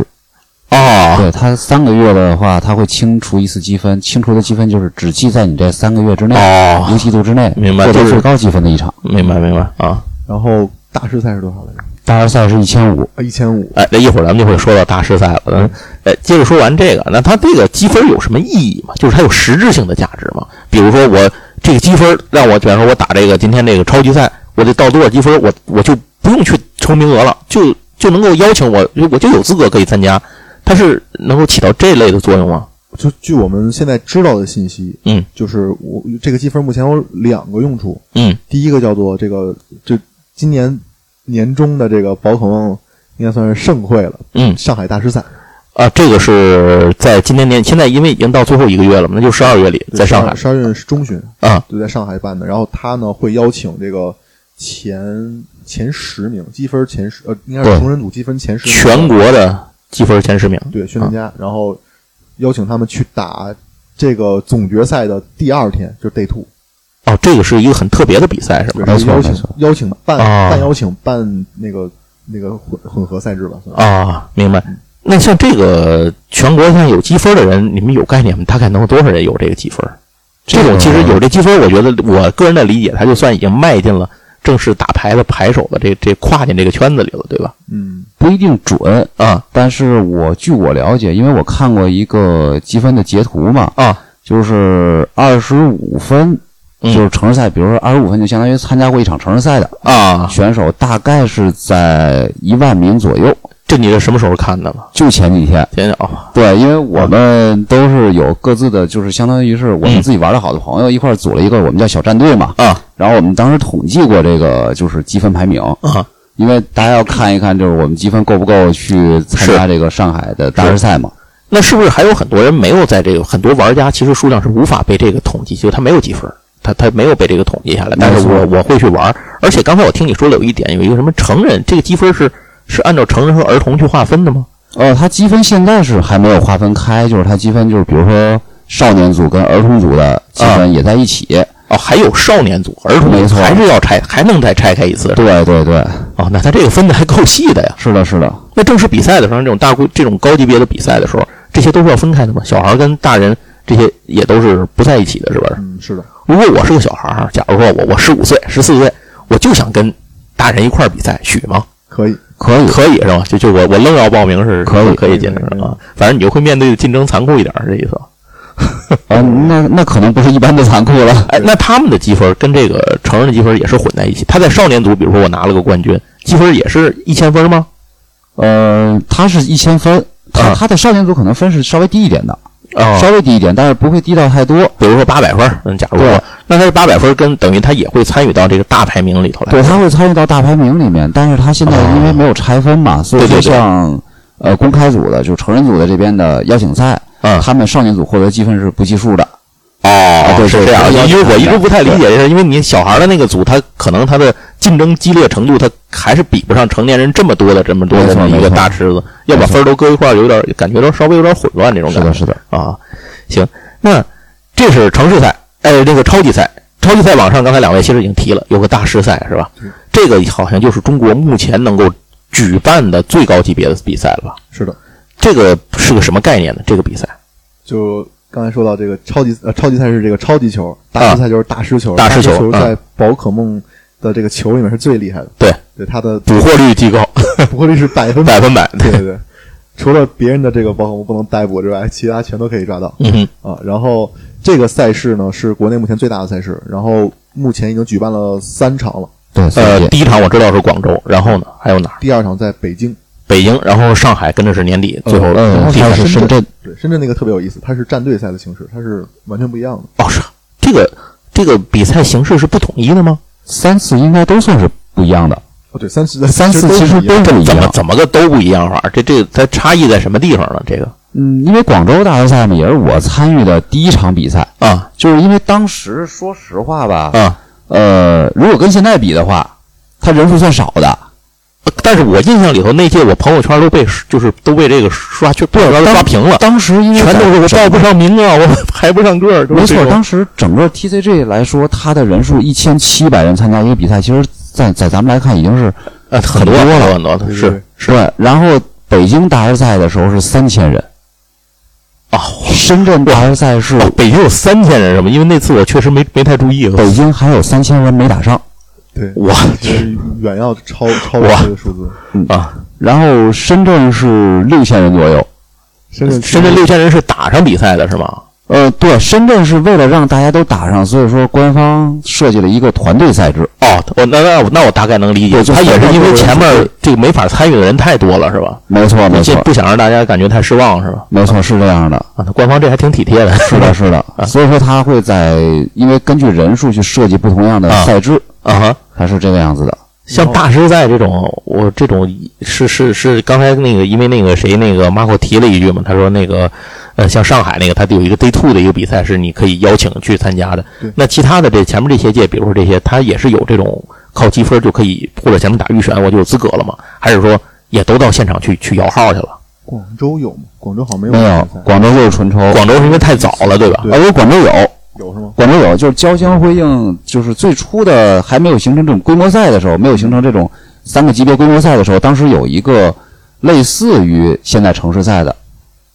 哦，
对他三个月的话，他会清除一次积分，清除的积分就是只记在你这三个月之内，
哦。
游戏度之内，获得
明白就是
最高积分的一场。
明白明白啊。
然后大师赛是多少来着？
大师赛是一千五，
啊，一千五。
哎，那一会儿咱们就会说到大师赛了。嗯，哎，接着说完这个，那它这个积分有什么意义吗？就是它有实质性的价值吗？比如说我这个积分让我，比方说我打这个今天这个超级赛，我得到多少积分，我我就不用去抽名额了，就就能够邀请我，我就有资格可以参加。它是能够起到这类的作用吗？
就据我们现在知道的信息，
嗯，
就是我这个积分目前有两个用处。
嗯，
第一个叫做这个，这今年年中的这个宝可梦应该算是盛会了，
嗯
上海大师赛
啊，这个是在今年年，现在因为已经到最后一个月了嘛，那就十二月里在上海
十二月中旬
啊，
就在上海办的。然后他呢会邀请这个前前十名积分前十，呃，应该是
对
同人组积分前十名
全国的积分前十名。
对训练家，然后邀请他们去打这个总决赛的第二天，就是 Day Two。
哦，这个是一个很特别的比赛，是，吧？
邀请邀请办
啊
办邀请办那个那个混混合赛制吧，
啊，明白。那像这个全国像有积分的人，你们有概念吗？大概能有多少人有这个积分？这种其实有这积分，我觉得我个人的理解，他就算已经迈进了正式打牌的牌手的这这跨进这个圈子里了，对吧？
嗯
不一定准，
啊
但是我据我了解，因为我看过一个积分的截图嘛，
啊，
就是二十五分，
嗯
就是城市赛，比如说二十五分就相当于参加过一场城市赛的
啊，
选手，大概是在一万名左右。
这你是什么时候看的了？
就前几天，
想想哦，
对，因为我们都是有各自的，就是相当于是我们自己玩的好的朋友一块组了一个我们叫小战队嘛，
啊。
然后我们当时统计过这个就是积分排名，
啊，
因为大家要看一看就是我们积分够不够去参加这个上海的大师赛嘛。
那是不是还有很多人没有在这个很多玩家其实数量是无法被这个统计，就他没有积分，他他没有被这个统计下来，但是我我会去玩，而且刚才我听你说了有一点，有一个什么成人这个积分是是按照成人和儿童去划分的吗？
呃，它积分现在是还没有划分开，就是它积分就是比如说少年组跟儿童组的积分也在一起。
哦，还有少年组、儿童组，
没错
还是要拆，还能再拆开一次。
对对对，
哦，那他这个分的还够细的呀。
是的，是的。
那正式比赛的时候，这种大规这种高级别的比赛的时候，这些都是要分开的吗？小孩跟大人这些也都是不在一起的，是不是？
嗯，是的，
如果我是个小孩儿，假如说我我十五岁、十四岁，我就想跟大人一块儿比赛，许吗？
可以。
可以，
可以是吧？就就我我愣要报名是
可以
可以进
可以
是吧？反正你就会面对的竞争残酷一点，是这意思吧？
呃，那那可能不是一般的残酷了。
哎，那他们的积分跟这个成人的积分也是混在一起。他在少年组，比如说我拿了个冠军，积分也是一千分吗？
呃，他是一千分，他
啊
他在少年组可能分是稍微低一点的，
啊
稍微低一点，但是不会低到太多。
比如说八百分，嗯，假如说，那他这八百分跟等于他也会参与到这个大排名里头来。
对，他会参与到大排名里面，但是他现在因为没有拆分嘛，所以说像呃公开组的，就成人组的这边的邀请赛，
嗯
他们少年组获得积分是不计数的。
哦，是这样。因为我一直不太理
对
解，是因为你小孩的那个组，他可能他的竞争激烈程度，他还是比不上成年人这么多的这么多的一个大池子，要把分儿都搁一块儿，有点感觉到稍微有点混乱这种
是的，
感觉。
是的。
啊，行，那这是城市赛，哎，这个超级赛，超级赛网上刚才两位其实已经提了，有个大师赛是吧？这个好像就是中国目前能够举办的最高级别的比赛了吧？
是的，
这个是个什么概念呢？这个比赛
就刚才说到这个超级呃超级赛是这个超级球，大
啊。
师赛就是大师球，
大师球
在宝可梦的这个球里面是最厉害的，
对。
对它的
捕获率极高，
捕获率是百分
百。分百。
对对。对，除了别人的这个宝可梦不能逮捕之外，其他全都可以抓到。
嗯，
啊。然后这个赛事呢是国内目前最大的赛事，然后目前已经举办了三场了，
对，
呃，第一场我知道是广州，然后呢还有哪儿？
第二场在北京，
北京，然后上海跟着是年底，最后
呃还
然后是
是深圳，
对深圳那个特别有意思，它是战队赛的形式，它是完全不一样的。
哦是这个这个比赛形式是不统一的吗？
三次应该都算是不一样的。
哦，对，三次
三次其实
都不一样。
怎么怎么个都不一样法？这这个它差异在什么地方呢？这个
嗯，因为广州大师赛嘛，也是我参与的第一场比赛，
啊
就是因为当时说实话吧，
啊！
呃，如果跟现在比的话，他人数算少的。
但是我印象里头那届我朋友圈都被就是都被这个刷去朋友圈都刷屏了，
当时因为
全都是我报不上名啊，我 排不上个儿。
没错，当时整个 TCG 来说，他的人数一千七百人参加一个比赛，其实在在咱们来看已经是
呃很多
了
很多，
了
是是
对。然后北京大师赛的时候是三千人，
哦。
深圳大师赛是
哦，北京有三千人是吗？因为那次我确实没没太注意。
北京还有三千人没打上，
对，
我
就是远要超超
过
这个数字。
啊，
然后深圳是六千人左右。
深圳
深圳六千人是打上比赛的是吗？
呃，对，深圳是为了让大家都打上，所以说官方设计了一个团队赛制。
哦，我那那我那我大概能理解，他也是因为前面这个没法参与的人太多了是吧？
没错，没错，
不想让大家感觉太失望是吧？
没错，是这样的。
啊，那官方这还挺体贴的。
是的，是的。所以说他会在，因为根据人数去设计不同样的
啊
赛制，
啊哈。
它是这个样子的。
像大师赛这种，我这种是是是，刚才那个因为那个谁那个 Marco 提了一句嘛，他说那个呃，像上海那个，它有一个 Day Two 的一个比赛是你可以邀请去参加的。那其他的这前面这些届，比如说这些，它也是有这种靠积分就可以或者前面打预选我就有资格了吗？还是说也都到现场去去摇号去了？
广州有吗？广州好像没有
没有，广州就是纯抽，
广州是因为太早了，对吧？
对
啊，不，广州有，
有是吗？
广州有，就是交相辉映，就是最初的还没有形成这种规模赛的时候，没有形成这种三个级别规模赛的时候，当时有一个类似于现在城市赛的，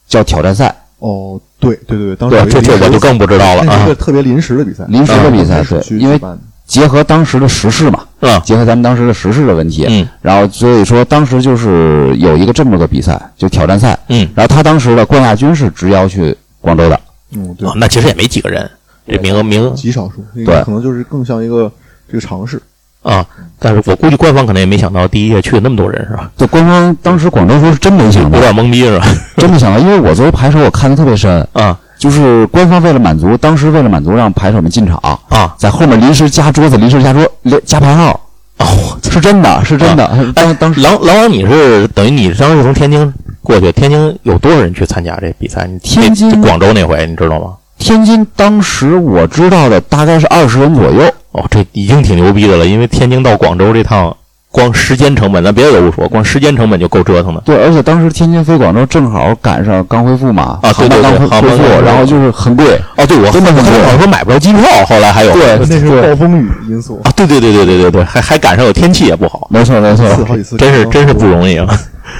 叫挑战赛，
哦，对对对对，当时
这这我就更不知道了啊
那是一个特别临时的比赛，
临时的比赛对因为结合当时的时事嘛，
嗯。
结合咱们当时的时事的问题，
嗯。
然后所以说当时就是有一个这么个比赛，就挑战赛，
嗯，
然后他当时的冠亚军是直邀去广州的，
嗯，对。
哦，，那其实也没几个人，这名额名额。
极少数，
对。
可能就是更像一个这个尝试。
啊，但是我估计官方可能也没想到第一届去了那么多人是吧？
就官方当时广州说是真没想到
有，点懵逼是吧？
真没想到，因为我作为牌手，我看的特别深，
啊
就是官方为了满足，当时为了满足让牌手们进场，
啊
在后面临时加桌子，临时加桌加排号，
哦！
是真的，是真的。当当时
狼狼王，你是等于你当时从天津过去，天津有多少人去参加这比赛？你
天津
那广州那回你知道吗？
天津当时我知道的大概是二十人左右，
哦，这已经挺牛逼的了，因为天津到广州这趟，光时间成本，咱别的都不说，光时间成本就够折腾的。
对，而且当时天津飞广州正好赶上刚恢复嘛，
啊对对对
航班刚恢复，然后就是很贵，
哦，对，我
真的很贵
我说买不着机票，后来还有
对
那是暴风雨因素，
啊，对对对对对对对，还还赶上有天气也不好，
没错没错，
好几次，
真是真是不容易啊。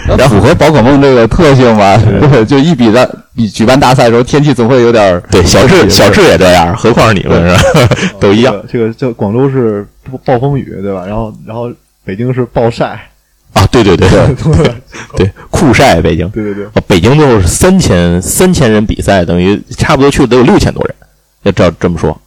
然后符合宝可梦这个特性吧，对，就一比的比举办大赛的时候，天气总会有点儿
对，小智小智也这样，何况是你们是吧？都一样
哦这个这广州是暴暴风雨，对吧？然后然后北京是暴晒，
啊！对对对 对
对
对，酷晒北京。
对对对，
哦，北京就是三千三千人比赛，等于差不多去了得有六千多人，要照这么说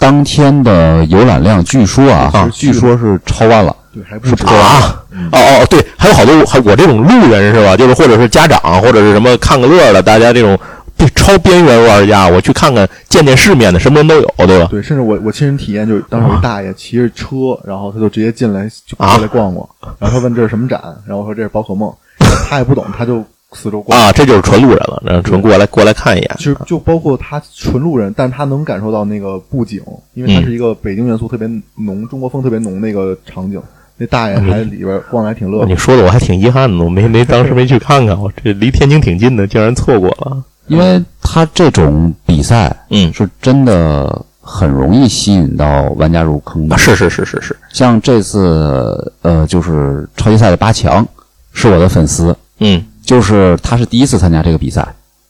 当天的游览量，据说啊，
啊
据说是超万了。
对还不是
啊。哦哦，对，还有好多还我这种路人是吧？就是或者是家长，或者是什么看个乐的，大家这种对超边缘玩家，我去看看见见世面的，什么人都有，对吧？
对，甚至我我亲身体验，就是当时有一大爷骑着车，然后他就直接进来就
啊
过来逛逛，然后他问这是什么展，然后我说这是宝可梦，他也不懂，他就四周逛。
啊，这就是纯路人了，然后纯过来过来看一眼
其实就包括他纯路人，但是他能感受到那个布景，因为它
嗯
是一个北京元素特别浓、中国风特别浓那个场景。那大爷还里边逛的还挺乐
你。说的我还挺遗憾的，我没没当时没去看看，我这离天津挺近的，竟然错过了。
因为他这种比赛
嗯，
是真的很容易吸引到玩家入坑的
啊，。是是是是是，
像这次呃，就是超级赛的八强是我的粉丝，
嗯
就是他是第一次参加这个比赛，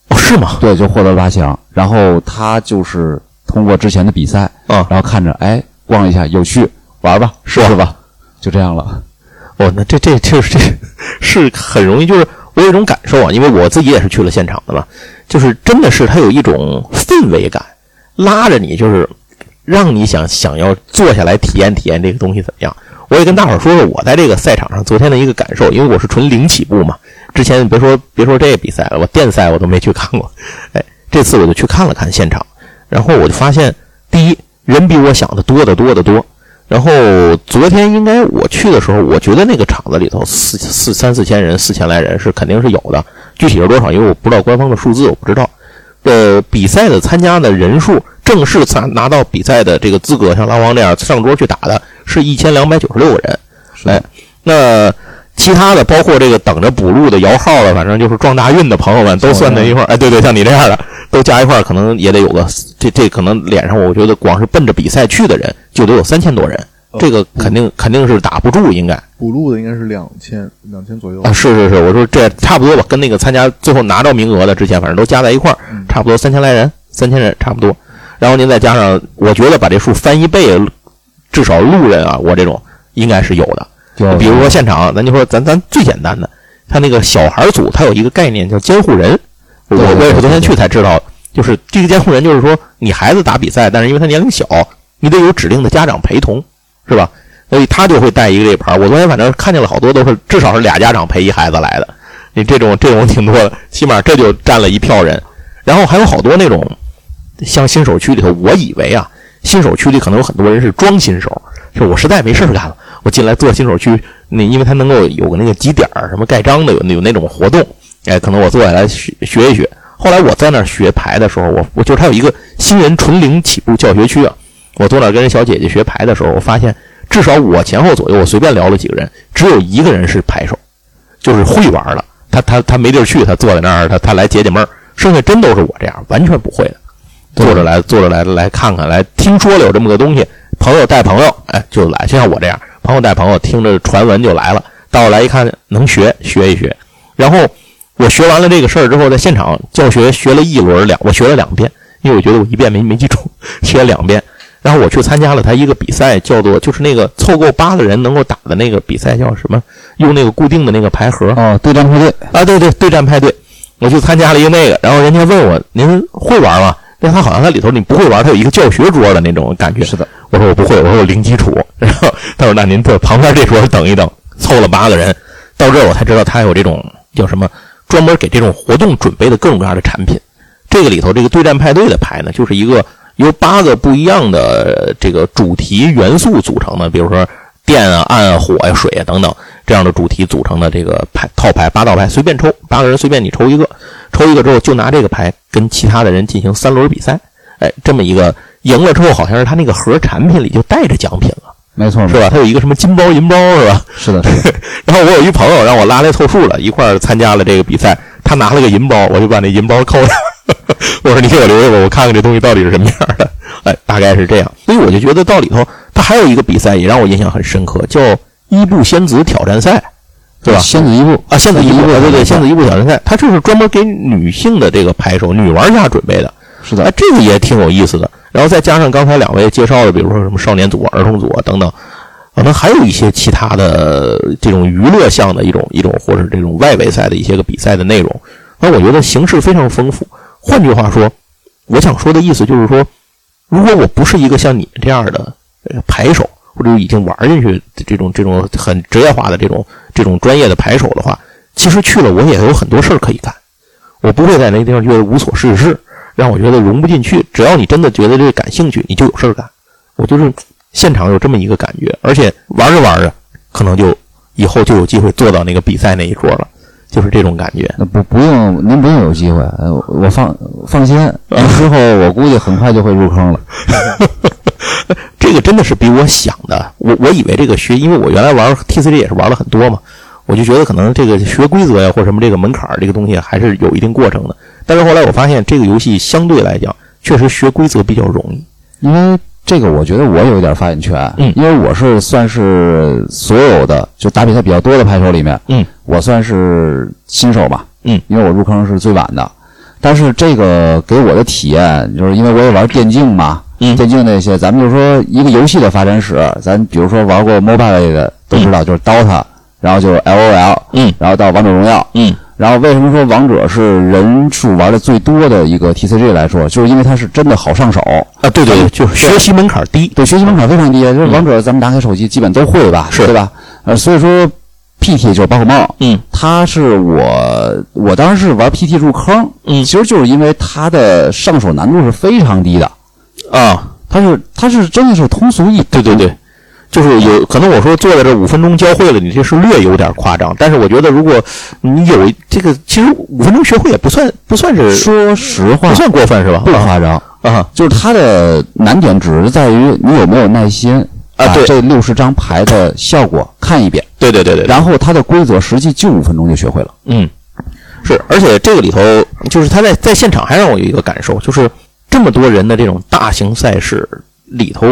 哦，是吗？
对，就获得了八强。然后他就是通过之前的比赛，
啊，
然后看着，哎，逛一下有趣，玩吧，试试吧，就这样了。
哦，那这这这这 是很容易，就是我有一种感受啊，因为我自己也是去了现场的嘛，就是真的是他有一种氛围感，拉着你，就是让你想想要坐下来体验体验这个东西怎么样。我也跟大伙儿说说我在这个赛场上昨天的一个感受，因为我是纯零起步嘛，之前别说别说这个比赛了，我电赛我都没去看过，哎，这次我就去看了看现场，然后我就发现，第一人比我想的多得多得多。然后昨天应该我去的时候，我觉得那个场子里头四四三四千人，四千来人是肯定是有的。具体是多少，因为我不知道官方的数字，我不知道。呃，比赛的参加的人数，正式拿拿到比赛的这个资格，像拉王这样上桌去打的，是一千两百九十六个人。哎，那其他的包括这个等着补录的、摇号的，反正就是撞大运的朋友们都算在一块儿。哎，对对，像你这样的都加一块儿，可能也得有个这这可能脸上，我觉得光是奔着比赛去的人就得有三千多人。这个肯定肯定是打不住，应该
补录的应该是两千两千左右
啊！是是是，我说这差不多吧，跟那个参加最后拿到名额的之前，反正都加在一块儿，差不多三千来人，三千人差不多。然后您再加上，我觉得把这数翻一倍，至少路人啊，我这种应该是有的。比如说现场，咱就说咱咱最简单的，他那个小孩组，他有一个概念叫监护人。我我也是昨天去才知道，就是这个监护人，就是说你孩子打比赛，但是因为他年龄小，你得有指定的家长陪同。是吧？所以他就会带一个这牌。我昨天反正看见了好多，都是至少是俩家长陪一孩子来的。你这种这种挺多的，起码这就占了一票人。然后还有好多那种，像新手区里头，我以为啊，新手区里可能有很多人是装新手，就我实在没事干了，我进来做新手区。那因为他能够有个那个几点什么盖章的，有有那种活动，哎，可能我坐下来学学一学。后来我在那儿学牌的时候，我我就他有一个新人纯零起步教学区啊。我坐那跟人小姐姐学牌的时候，我发现至少我前后左右，我随便聊了几个人，只有一个人是牌手，就是会玩的。他他他没地儿去，他坐在那儿，他他来解解闷儿。剩下真都是我这样，完全不会的，坐着来坐着来来看看来。听说了有这么个东西，朋友带朋友，哎，就来。就像我这样，朋友带朋友，听着传闻就来了。到来一看，能学学一学。然后我学完了这个事儿之后，在现场教学学了一轮两，我学了两遍，因为我觉得我一遍没没记住，学了两遍。然后我去参加了他一个比赛，叫做就是那个凑够八个人能够打的那个比赛，叫什么？用那个固定的那个牌盒
哦，对战派对
啊，对对，对战派对。我去参加了一个那个，然后人家问我您会玩吗？那他好像在里头你不会玩，他有一个教学桌的那种感觉。
是的，
我说我不会，我说我零基础。然后他说那您坐旁边这桌等一等。凑了八个人，到这我才知道他有这种叫什么，专门给这种活动准备的各种各样的产品。这个里头这个对战派对的牌呢，就是一个。由八个不一样的这个主题元素组成的，比如说电啊、暗啊、火呀、水啊等等这样的主题组成的这个牌套牌，八道牌随便抽，八个人随便你抽一个，抽一个之后就拿这个牌跟其他的人进行三轮比赛。哎，这么一个赢了之后，好像是他那个盒产品里就带着奖品了，
没错，
是吧？他有一个什么金包银包，是吧？
是的。
然后我有一朋友让我拉来凑数了，一块参加了这个比赛，他拿了个银包，我就把那银包扣了。我说你给我留一个，我看看这东西到底是什么样的。哎，大概是这样。所以我就觉得到里头，他还有一个比赛也让我印象很深刻，叫伊布仙子挑战赛，对吧？
仙子伊布
啊，仙子伊布，对对，仙子伊布挑战赛，它就是专门给女性的这个牌手、女玩家准备的。
是的，
哎，这个也挺有意思的。然后再加上刚才两位介绍的，比如说什么少年组、儿童组啊等等，可能还有一些其他的这种娱乐项的一种一种，或者这种外围赛的一些个比赛的内容。那我觉得形式非常丰富。换句话说，我想说的意思就是说，如果我不是一个像你们这样的牌手，或者已经玩进去这种这种很职业化的这种这种专业的牌手的话，其实去了我也有很多事儿可以干。我不会在那个地方觉得无所事事，让我觉得融不进去。只要你真的觉得这个感兴趣，你就有事儿干。我就是现场有这么一个感觉，而且玩着玩着，可能就以后就有机会坐到那个比赛那一桌了。就是这种感觉，
那不不用您不用有机会，我放放心，之后我估计很快就会入坑了。
这个真的是比我想的，我我以为这个学，因为我原来玩 TCG 也是玩了很多嘛，我就觉得可能这个学规则呀或什么这个门槛这个东西还是有一定过程的。但是后来我发现这个游戏相对来讲确实学规则比较容易，
因为。这个我觉得我有一点发言权，
嗯，
因为我是算是所有的就打比赛比较多的拍手里面，
嗯，
我算是新手吧，
嗯，
因为我入坑是最晚的。但是这个给我的体验，就是因为我也玩电竞嘛，
嗯。
电竞那些，咱们就说一个游戏的发展史，咱比如说玩过 MOBA 类的都知道，就是 DOTA，然后就是 LOL，
嗯。
然后到王者荣耀，
嗯。
然后为什么说王者是人数玩的最多的一个 TCG 来说，就是因为它是真的好上手，
啊，对对对，就是学习门槛低。
对，学习门槛非常低，就是王者咱们打开手机基本都会吧，
是。
对吧？呃，所以说 PT 就是宝可梦，
嗯。
它是我我当时是玩 PT 入坑，
嗯。
其实就是因为它的上手难度是非常低的，
啊，
它是它是真的是通俗易
对对对，就是有可能我说坐在这五分钟教会了你，这是略有点夸张。但是我觉得如果你有这个，其实五分钟学会也不算不算是
说实话
不算过分是吧？
不夸张，
啊
就是它的难点只是在于你有没有耐心把
啊对
这六十张牌的效果看一遍，
对对对对，
然后它的规则实际就五分钟就学会了。
嗯，是，而且这个里头就是他在在现场还让我有一个感受，就是这么多人的这种大型赛事里头，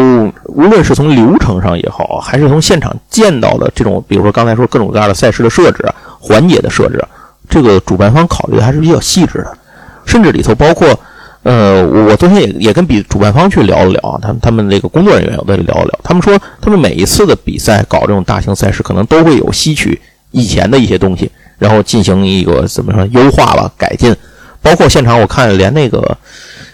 无论是从流程上也好，还是从现场见到的这种，比如说刚才说各种各样的赛事的设置、环节的设置，这个主办方考虑的还是比较细致的，甚至里头包括。呃，我昨天也也跟比主办方去聊了聊，他们他们那个工作人员我在聊了聊，他们说他们每一次的比赛搞这种大型赛事，可能都会有吸取以前的一些东西，然后进行一个怎么说优化吧、改进，包括现场我看连那个，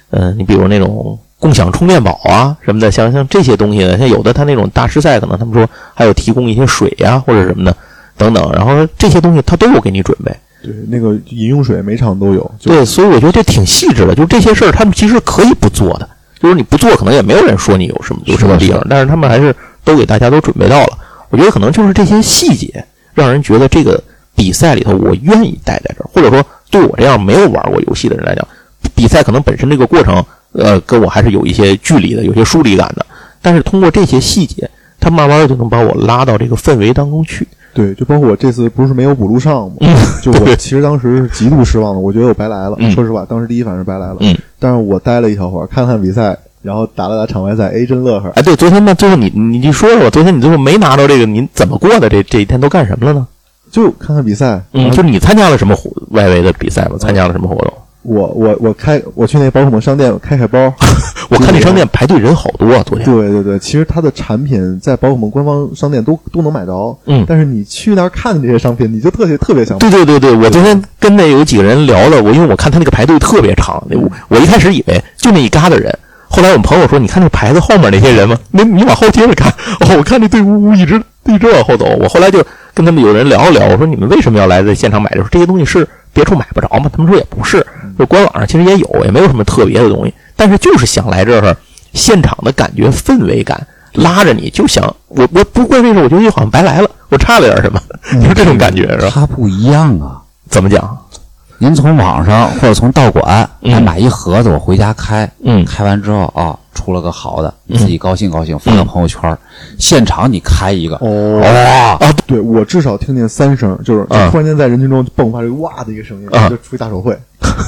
呃，你比如那种共享充电宝啊什么的，像像这些东西呢，像有的他那种大师赛，可能他们说还有提供一些水呀、或者什么的等等，然后这些东西他都有给你准备。
对，那个饮用水每场都有，
对，所以我觉得这挺细致的，就是这些事儿他们其实可以不做的，就是你不做，可能也没有人说你有什么有什么地方，但是他们还是都给大家都准备到了。我觉得可能就是这些细节，让人觉得这个比赛里头我愿意待在这儿，或者说对我这样没有玩过游戏的人来讲，比赛可能本身这个过程，呃，跟我还是有一些距离的，有些疏离感的。但是通过这些细节，他慢慢的就能把我拉到这个氛围当中去。
对，就包括我这次不是没有补录上吗？就我其实当时是极度失望的，我觉得我白来了。
嗯
说实话，当时第一反应是白来了。
嗯，
但是我待了一小会儿，看看比赛，然后打了打场外赛，哎，真乐呵。
哎，对，昨天呢，最后你你你说说吧，昨天你最后没拿到这个，你怎么过的？这这一天都干什么了呢？
就看看比赛。
嗯，就你参加了什么活外围的比赛吗？参加了什么活动？
我我我开我去那宝可梦商店开开包。
我看那商店排队人好多啊，昨天。
对对对，其实它的产品在宝可梦官方商店都都能买着。
嗯
但是你去那儿看这些商品，你就特别特别想买。
对对对对，我昨天跟那有几个人聊了，我因为我看他那个排队特别长，我我一开始以为就那一疙瘩人，后来我们朋友说，你看那牌子后面那些人吗？那你往后接着看，哦，我看那队伍伍一直一直往后走，我后来就跟他们有人聊了聊，我说你们为什么要来在现场买？就是这些东西是别处买不着嘛？他们说也不是，就官网上其实也有，也没有什么特别的东西，但是就是想来这儿，现场的感觉氛围感。拉着你就想我我不过这事，我觉得好像白来了，我差了点什么，就是这种感觉是吧？
它不一样啊！
怎么讲？
您从网上或者从道馆
嗯。
买一盒子，我回家开，
嗯。
开完之后啊，出了个好的，
嗯。
自己高兴高兴，发个朋友圈儿。现场你开一个，
哦。
哇啊！
对我至少听见三声，就是突然间在人群中迸发出哇的一个声音，
啊
就出一大手绘，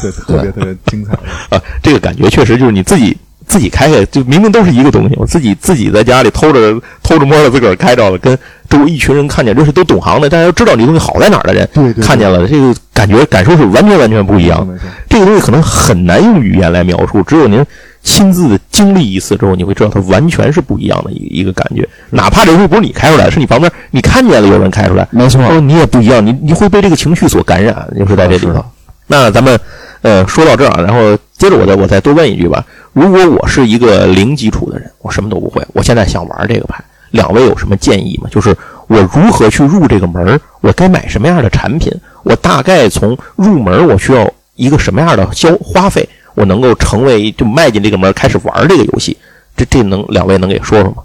对，特别特别精彩。
啊，这个感觉确实就是你自己自己开开，就明明都是一个东西，我自己自己在家里偷着偷着摸着自个儿开着了，跟周围一群人看见，这是都懂行的，大家都知道你东西好在哪儿的人，
对对对
看见了，这个感觉感受是完全完全不一样。
没错，
这个东西可能很难用语言来描述，只有您亲自经历一次之后，你会知道它完全是不一样的一个一个感觉。哪怕这东西不是你开出来，是你旁边你看见了有人开出来，
没错，
哦，你也不一样，你你会被这个情绪所感染，就是在这里头
是的。
那咱们呃说到这儿啊，然后接着我再我再多问一句吧。如果我是一个零基础的人，我什么都不会，我现在想玩这个牌，两位有什么建议吗？就是我如何去入这个门儿？我该买什么样的产品？我大概从入门我需要一个什么样的消花费？我能够成为就迈进这个门开始玩这个游戏？这这能两位能给说说吗？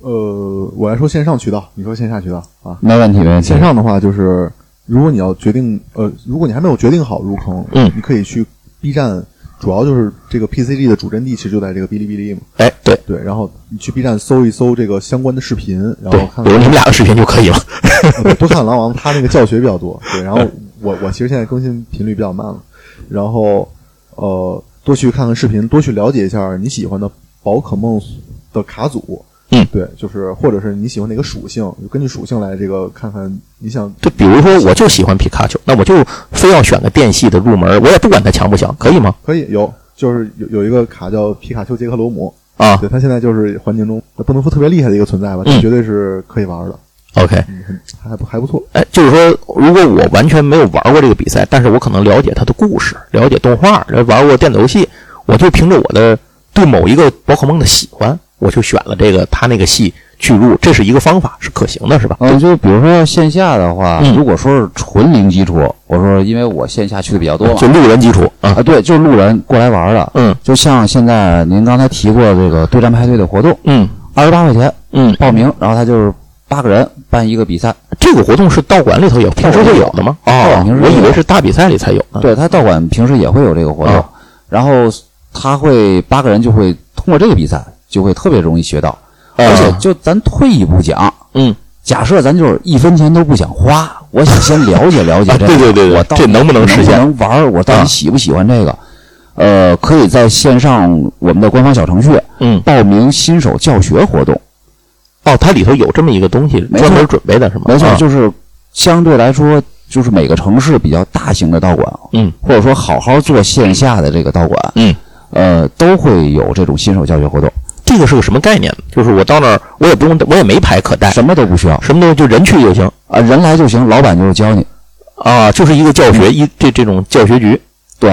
呃，我来说线上渠道，你说线下渠道啊。
没问题没问题。
线上的话，就是如果你要决定，呃，如果你还没有决定好入坑，
嗯
你可以去 B 站，主要就是这个 PCG 的主阵地其实就在这个哔哩哔哩嘛，
哎，对。
对，然后你去 B 站搜一搜这个相关的视频，然后，看
比如你们俩的视频就可以了。
多看 狼王他那个教学比较多，对，然后我我其实现在更新频率比较慢了，然后呃多去看看视频，多去了解一下你喜欢的宝可梦的卡组，
嗯，
对，就是或者是你喜欢哪个属性，就根据属性来这个看看你想
就比如说，我就喜欢皮卡丘，那我就非要选个电系的入门，我也不管它强不强，可以吗？
可以有，就是有有一个卡叫皮卡丘杰克罗姆，
啊。
对，它现在就是环境中不能说特别厉害的一个存在吧，
嗯。
但绝对是可以玩的
，，OK，
嗯，还不还不错。
哎，就是说，如果我完全没有玩过这个比赛，但是我可能了解它的故事，了解动画，玩过电子游戏，我就凭着我的对某一个宝可梦的喜欢，我就选了这个他那个戏去入，这是一个方法，是可行的，是吧？
嗯，就比如说线下的话，
嗯
如果说是纯零基础，我说因为我线下去的比较多嘛，
就路人基础啊，
啊，对，就是路人过来玩的。
嗯
就像现在您刚才提过这个对战派对的活动，
嗯
二十八块钱
嗯，
报名，然后他就是八个人办一个比赛，
这个活动是道馆里头有，平时会有的吗？
道
哦
平时，有
我以为是大比赛里才有呢。
对他道馆平时也会有这个活动，
啊
然后他会八个人就会通过这个比赛，就会特别容易学到，
啊。
而且就咱退一步讲，
嗯，
假设咱就是一分钱都不想花，我想先了解了解
啊
这个，
对对对对
我到底
这能不能实现
能能玩儿？我到
啊。
底喜不喜欢这个？呃，可以在线上我们的官方小程序
嗯，
报名新手教学活动，
哦，它里头有这么一个东西，专门准备的是吗？
没错，
啊。
就是相对来说，就是每个城市比较大型的道馆，
嗯。
或者说好好做线下的这个道馆，
嗯，
呃，都会有这种新手教学活动，
这个是个什么概念？就是我到那儿，我也不用，我也没牌可带，
什么都不需要。
什么东西就人去就行。
啊，人来就行，老板就是教你。
啊，就是一个教学一这这种教学局。
对，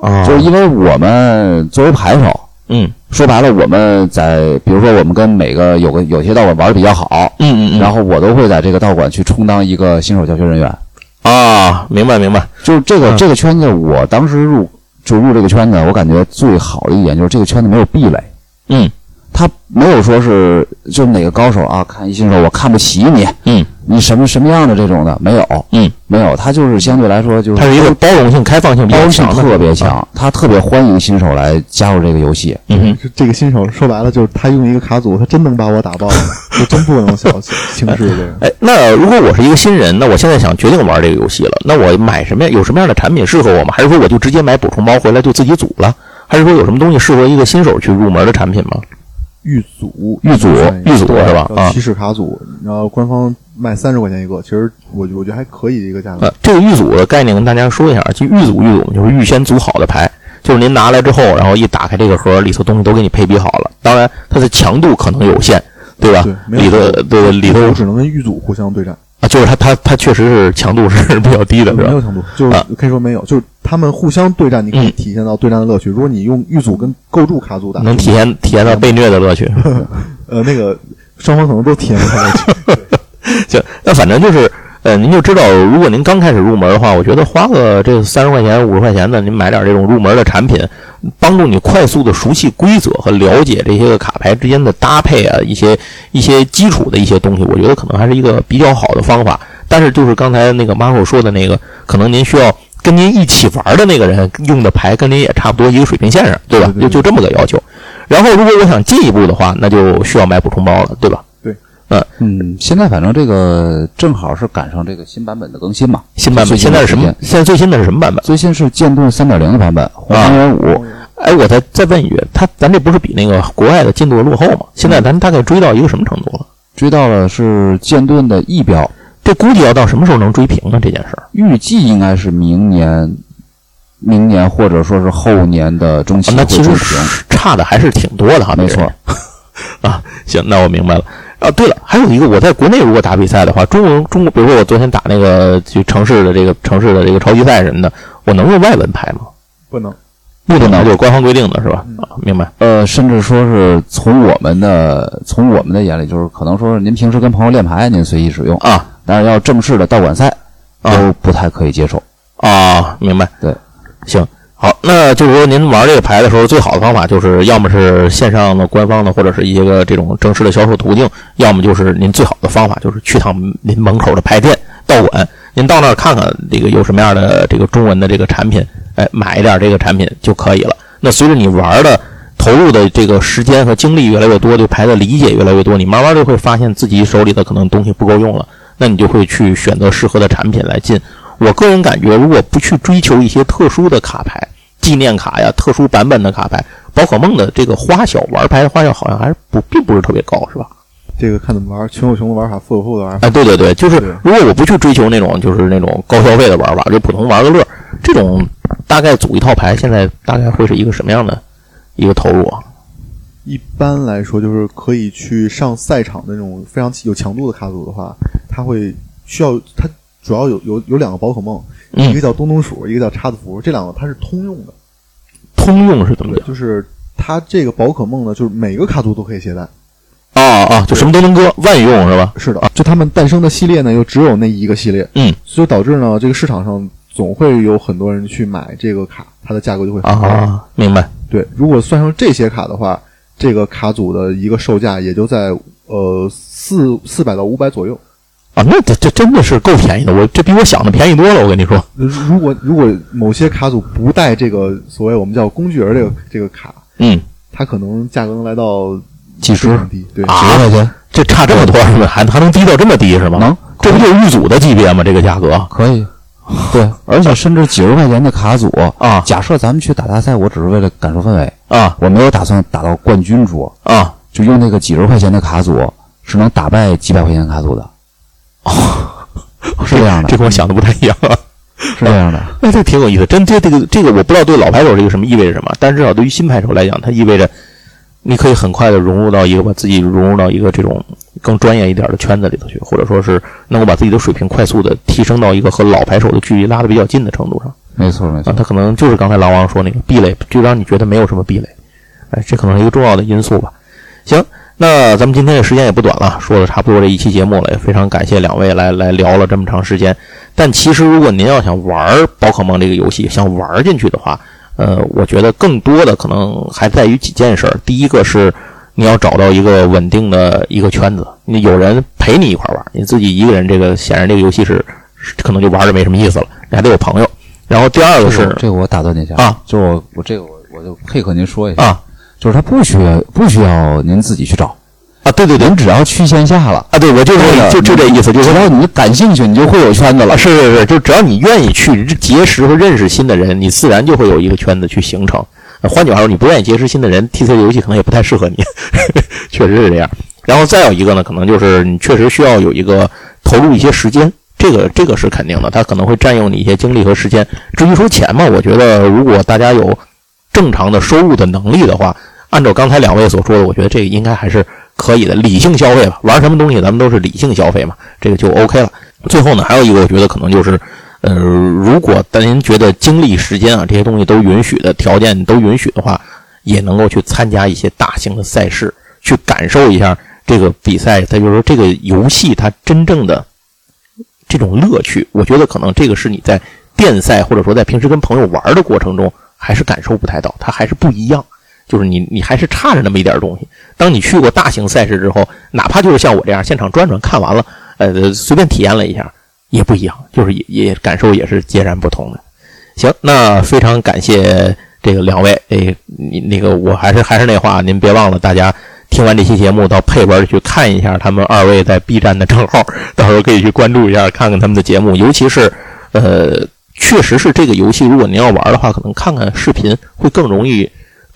啊，
就是因为我们作为牌手，
嗯。
说白了，我们在比如说我们跟每个有个有些道馆玩的比较好，
嗯嗯嗯，
然后我都会在这个道馆去充当一个新手教学人员。
啊，明白明白，
就是这个、
嗯。
这个圈子，我当时入就入这个圈子，我感觉最好的一点就是这个圈子没有壁垒，
嗯
他没有说是就是哪个高手啊，看一新手我看不起你，
嗯
你什么什么样的这种的没有，
嗯，
没有，他就是相对来说就是
他是一个包容性、开放性比较
包容性，特别强
啊，，
他特别欢迎新手来加入这个游戏。
嗯哼。
这这个新手说白了就是他用一个卡组，他真能把我打爆，我真不能小轻视这个。
哎，那如果我是一个新人，那我现在想决定玩这个游戏了，那我买什么样？有什么样的产品适合我吗？还是说我就直接买补充包回来就自己组了？还是说有什么东西适合一个新手去入门的产品吗？
玉组，
玉组玉组是吧啊
叫起始卡组，然后官方卖三十块钱一个，其实我我觉得还可以的一个价格
呃。，这个预组的概念跟大家说一下，就预组预组就是预先组好的牌，就是您拿来之后，然后一打开这个盒，里头东西都给你配比好了。当然，它的强度可能有限，对吧？
对，
里头对里头
只能跟玉组互相对战，
啊，就是它它它确实是强度是 比较低的，是吧？
没有强度，就是
啊
可以说没有，就是他们互相对战，你可以
嗯
体现到对战的乐趣。如果你用预组跟构筑卡组打，
能体现体验到被虐的乐趣。
呃那个双方可能都体验不到乐趣。
行，那反正就是，呃，您就知道，如果您刚开始入门的话，我觉得花个这三十块钱、五十块钱的，您买点这种入门的产品，帮助你快速的熟悉规则和了解这些个卡牌之间的搭配啊，一些一些基础的一些东西，我觉得可能还是一个比较好的方法。但是就是刚才那个 Marco 说的那个，可能您需要跟您一起玩的那个人用的牌跟您也差不多一个水平线上，对吧？就就这么个要求。然后如果我想进一步的话，那就需要买补充包了，对吧？
嗯，现在反正这个正好是赶上这个新版本的更新嘛。
新版本现在是什么？现在最新的是什么版本？
最新是剑盾三点零的版本，红方圆五。
哎，我再再问一句，他咱这不是比那个国外的进度落后吗？现在咱大概追到一个什么程度了？
追到了是剑盾的一标，
这估计要到什么时候能追平呢？这件事儿
预计应该是明年，明年或者说是后年的中期
啊，那
会追平。
其实差的还是挺多的哈。
没错，
啊，行，那我明白了。啊，对了，还有一个，我在国内如果打比赛的话，中国中国，比如说我昨天打那个就城市的这个城市的这个超级赛什么的，我能用外文牌吗？
不能，
不能，就是官方规定的是吧？啊，明白。
呃，甚至说是从我们的从我们的眼里，就是可能说是您平时跟朋友练牌，您随意使用，
啊
但是要正式的道馆赛
啊
都不太可以接受。
啊，明白。
对，
行，好，那就是说您玩这个牌的时候，最好的方法就是要么是线上的官方的，或者是一些个这种正式的销售途径，要么就是您最好的方法就是去趟您门口的牌店道馆，您到那儿看看这个有什么样的这个中文的这个产品，哎，买一点这个产品就可以了。那随着你玩的投入的这个时间和精力越来越多，对牌的理解越来越多，你慢慢就会发现自己手里的可能东西不够用了，那你就会去选择适合的产品来进。我个人感觉，如果不去追求一些特殊的卡牌、纪念卡呀、特殊版本的卡牌，宝可梦的这个花销玩牌的花销好像还是不并不是特别高，是吧？
这个看怎么玩，穷有穷的玩法，富有富的玩法。
哎，对对对，就是如果我不去追求那种就是那种高消费的玩法，就普通玩个乐，这种大概组一套牌，现在大概会是一个什么样的一个投入啊？
一般来说，就是可以去上赛场的那种非常有强度的卡组的话，它会需要它主要有有有两个宝可梦，一个
嗯，
叫东东鼠，一个叫叉子符，这两个它是通用的。
通用是怎么
对，
讲？
就是它这个宝可梦呢，就是每个卡组都可以携带。
啊啊，就什么都能搁，万用是吧？
是的，就他们诞生的系列呢，又只有那一个系列，
嗯，
所以导致呢，这个市场上总会有很多人去买这个卡，它的价格就会很高。
啊，明白。
对，如果算上这些卡的话，这个卡组的一个售价也就在呃四四百到五百左右。
啊，那这这真的是够便宜的，我这比我想的便宜多了。我跟你说，
如果如果某些卡组不带这个所谓我们叫工具人这个这个卡，
嗯，
它可能价格能来到
几十
非常低。对，
啊
几十块钱
这差这么多是吧？还还能低到这么低是吗？
能，
这不就是预组的级别吗？这个价格
可以。对，而且甚至几十块钱的卡组，
啊
假设咱们去打大赛，我只是为了感受氛围，
啊
我没有打算打到冠军桌，
啊！
就用那个几十块钱的卡组，是能打败几百块钱卡组的。哦 是这样的，
这跟我想的不太一样。
是这样的。
那这挺有意思，真这这个这个我不知道对老牌手这个什么意味着什么，但至少对于新牌手来讲，它意味着你可以很快的融入到一个把自己融入到一个这种更专业一点的圈子里头去，或者说是能够把自己的水平快速的提升到一个和老牌手的距离拉的比较近的程度上啊
没错没错。。
他可能就是刚才狼王说那个壁垒，就让你觉得没有什么壁垒，哎，这可能是一个重要的因素吧。行，那咱们今天的时间也不短了，说了差不多这一期节目了，也非常感谢两位来来聊了这么长时间。但其实如果您要想玩宝可梦这个游戏，想玩进去的话，呃，我觉得更多的可能还在于几件事儿。第一个是你要找到一个稳定的一个圈子，你有人陪你一块玩，你自己一个人这个显然这个游戏是是 可能就玩着没什么意思了，你还得有朋友。然后第二个是
这个这个我打断您一下
啊，
就是我我这个我我就配合您说一下，
啊
就是他不需要不需要您自己去找，
啊，对对对
你只要去线下了，
啊，对我就是就就这意思，就是说
只要你感兴趣，你就会有圈子
啊，
了。
是是是，就只要你愿意去结识和认识新的人，你自然就会有一个圈子去形成。呃换句话说，你不愿意结识新的人，T C 游戏可能也不太适合你，确实是这样。然后再有一个呢，可能就是你确实需要有一个投入一些时间，这个这个是肯定的，它可能会占用你一些精力和时间。至于说钱嘛，我觉得如果大家有正常的收入的能力的话，按照刚才两位所说的，我觉得这个应该还是可以的，理性消费吧。玩什么东西咱们都是理性消费嘛，这个就 OK 了。最后呢，还有一个我觉得可能就是，呃，如果但您觉得精力、时间啊这些东西都允许的条件都允许的话，也能够去参加一些大型的赛事，去感受一下这个比赛，它就是说这个游戏它真正的这种乐趣。我觉得可能这个是你在电赛或者说在平时跟朋友玩的过程中还是感受不太到，它还是不一样。就是你你还是差着那么一点东西。当你去过大型赛事之后，哪怕就是像我这样现场转转看完了，呃，随便体验了一下，也不一样，就是也也感受也是截然不同的。行，那非常感谢这个两位，哎，你那个我还是还是那话，您别忘了大家。听完这期节目，到配文去看一下他们二位在 B 站的账号，到时候可以去关注一下，看看他们的节目。尤其是，呃，确实是这个游戏，如果您要玩的话，可能看看视频会更容易，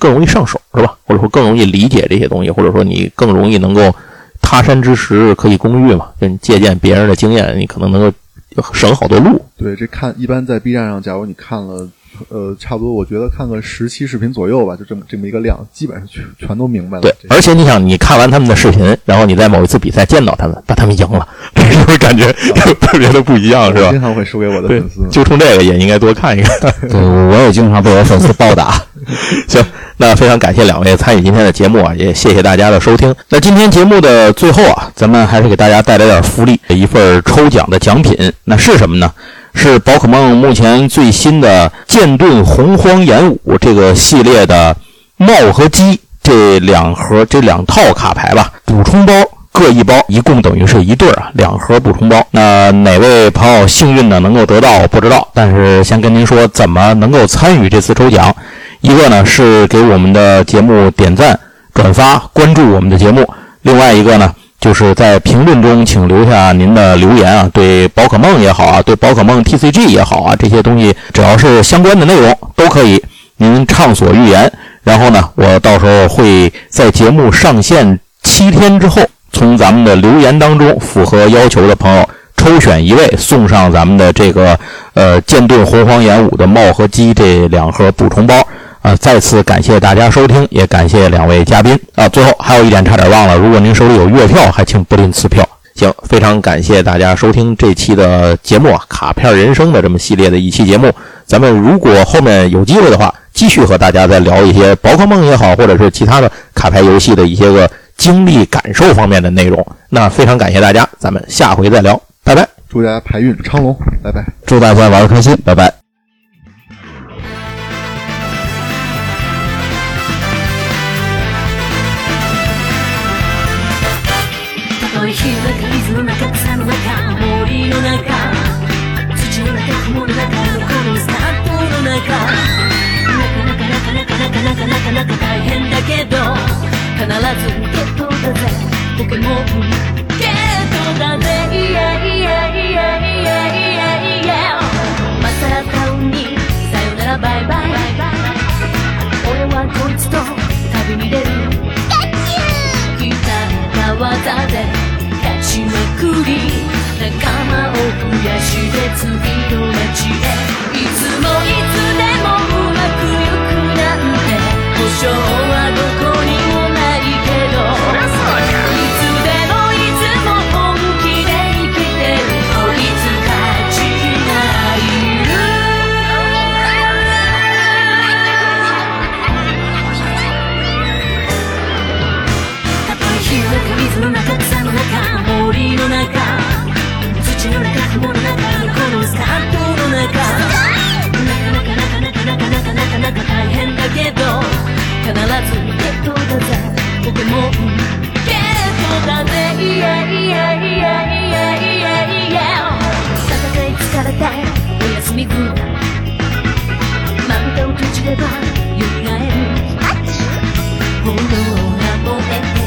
更容易上手，是吧？或者说更容易理解这些东西，或者说你更容易能够他山之石可以攻玉嘛，就你借鉴别人的经验，你可能能够省好多路。
对，这看一般在 B 站上，假如你看了，呃，差不多，我觉得看个十期视频左右吧，就这么这么一个量，基本上全全都明白了。
对，而且你想，你看完他们的视频，然后你在某一次比赛见到他们，把他们赢了，这是不是感觉 特别的不一样，是吧
经？常会输给我的粉丝。，
就冲这个也应该多看一看。
对，我也经常被我粉丝暴打。
行，那非常感谢两位参与今天的节目啊，也谢谢大家的收听。那今天节目的最后啊，咱们还是给大家带来点福利，一份抽奖的奖品。那是什么呢？是宝可梦目前最新的剑盾洪荒演武这个系列的帽和鸡这两盒这两套卡牌吧，补充包。各一包，一共等于是一对儿啊，两盒补充包。那哪位朋友幸运的能够得到，不知道。但是先跟您说，怎么能够参与这次抽奖？一个呢是给我们的节目点赞、转发、关注我们的节目；另外一个呢，就是在评论中请留下您的留言啊，对宝可梦也好啊，对宝可梦 TCG 也好啊，这些东西只要是相关的内容都可以，您畅所欲言。然后呢，我到时候会在节目上线七天之后。从咱们的留言当中符合要求的朋友抽选一位，送上咱们的这个呃剑盾红黄岩五的帽和鸡这两盒补充包。啊，再次感谢大家收听，也感谢两位嘉宾啊。最后还有一点差点忘了，如果您手里有月票，还请不吝赐票。行，非常感谢大家收听这期的节目啊，卡片人生的这么系列的一期节目。咱们如果后面有机会的话，继续和大家再聊一些宝可梦也好，或者是其他的卡牌游戏的一些个经历感受方面的内容。那非常感谢大家，咱们下回再聊，拜拜。
祝大家牌运昌隆，拜拜。
祝大家玩的开心，拜拜。
遠い日は水の中草の中森の中土の中雲の中のこのスタートの中。なかなかなかなかなかなかなかなか大変だけど必ずゲットだぜ。ポケモンり仲間を増やして次の街へ。いつもいつもればよみがえる炎が燃えて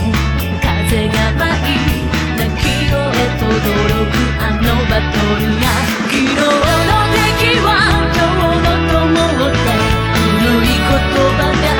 あのバトルが昨日の敵は今日の友だ古い言葉が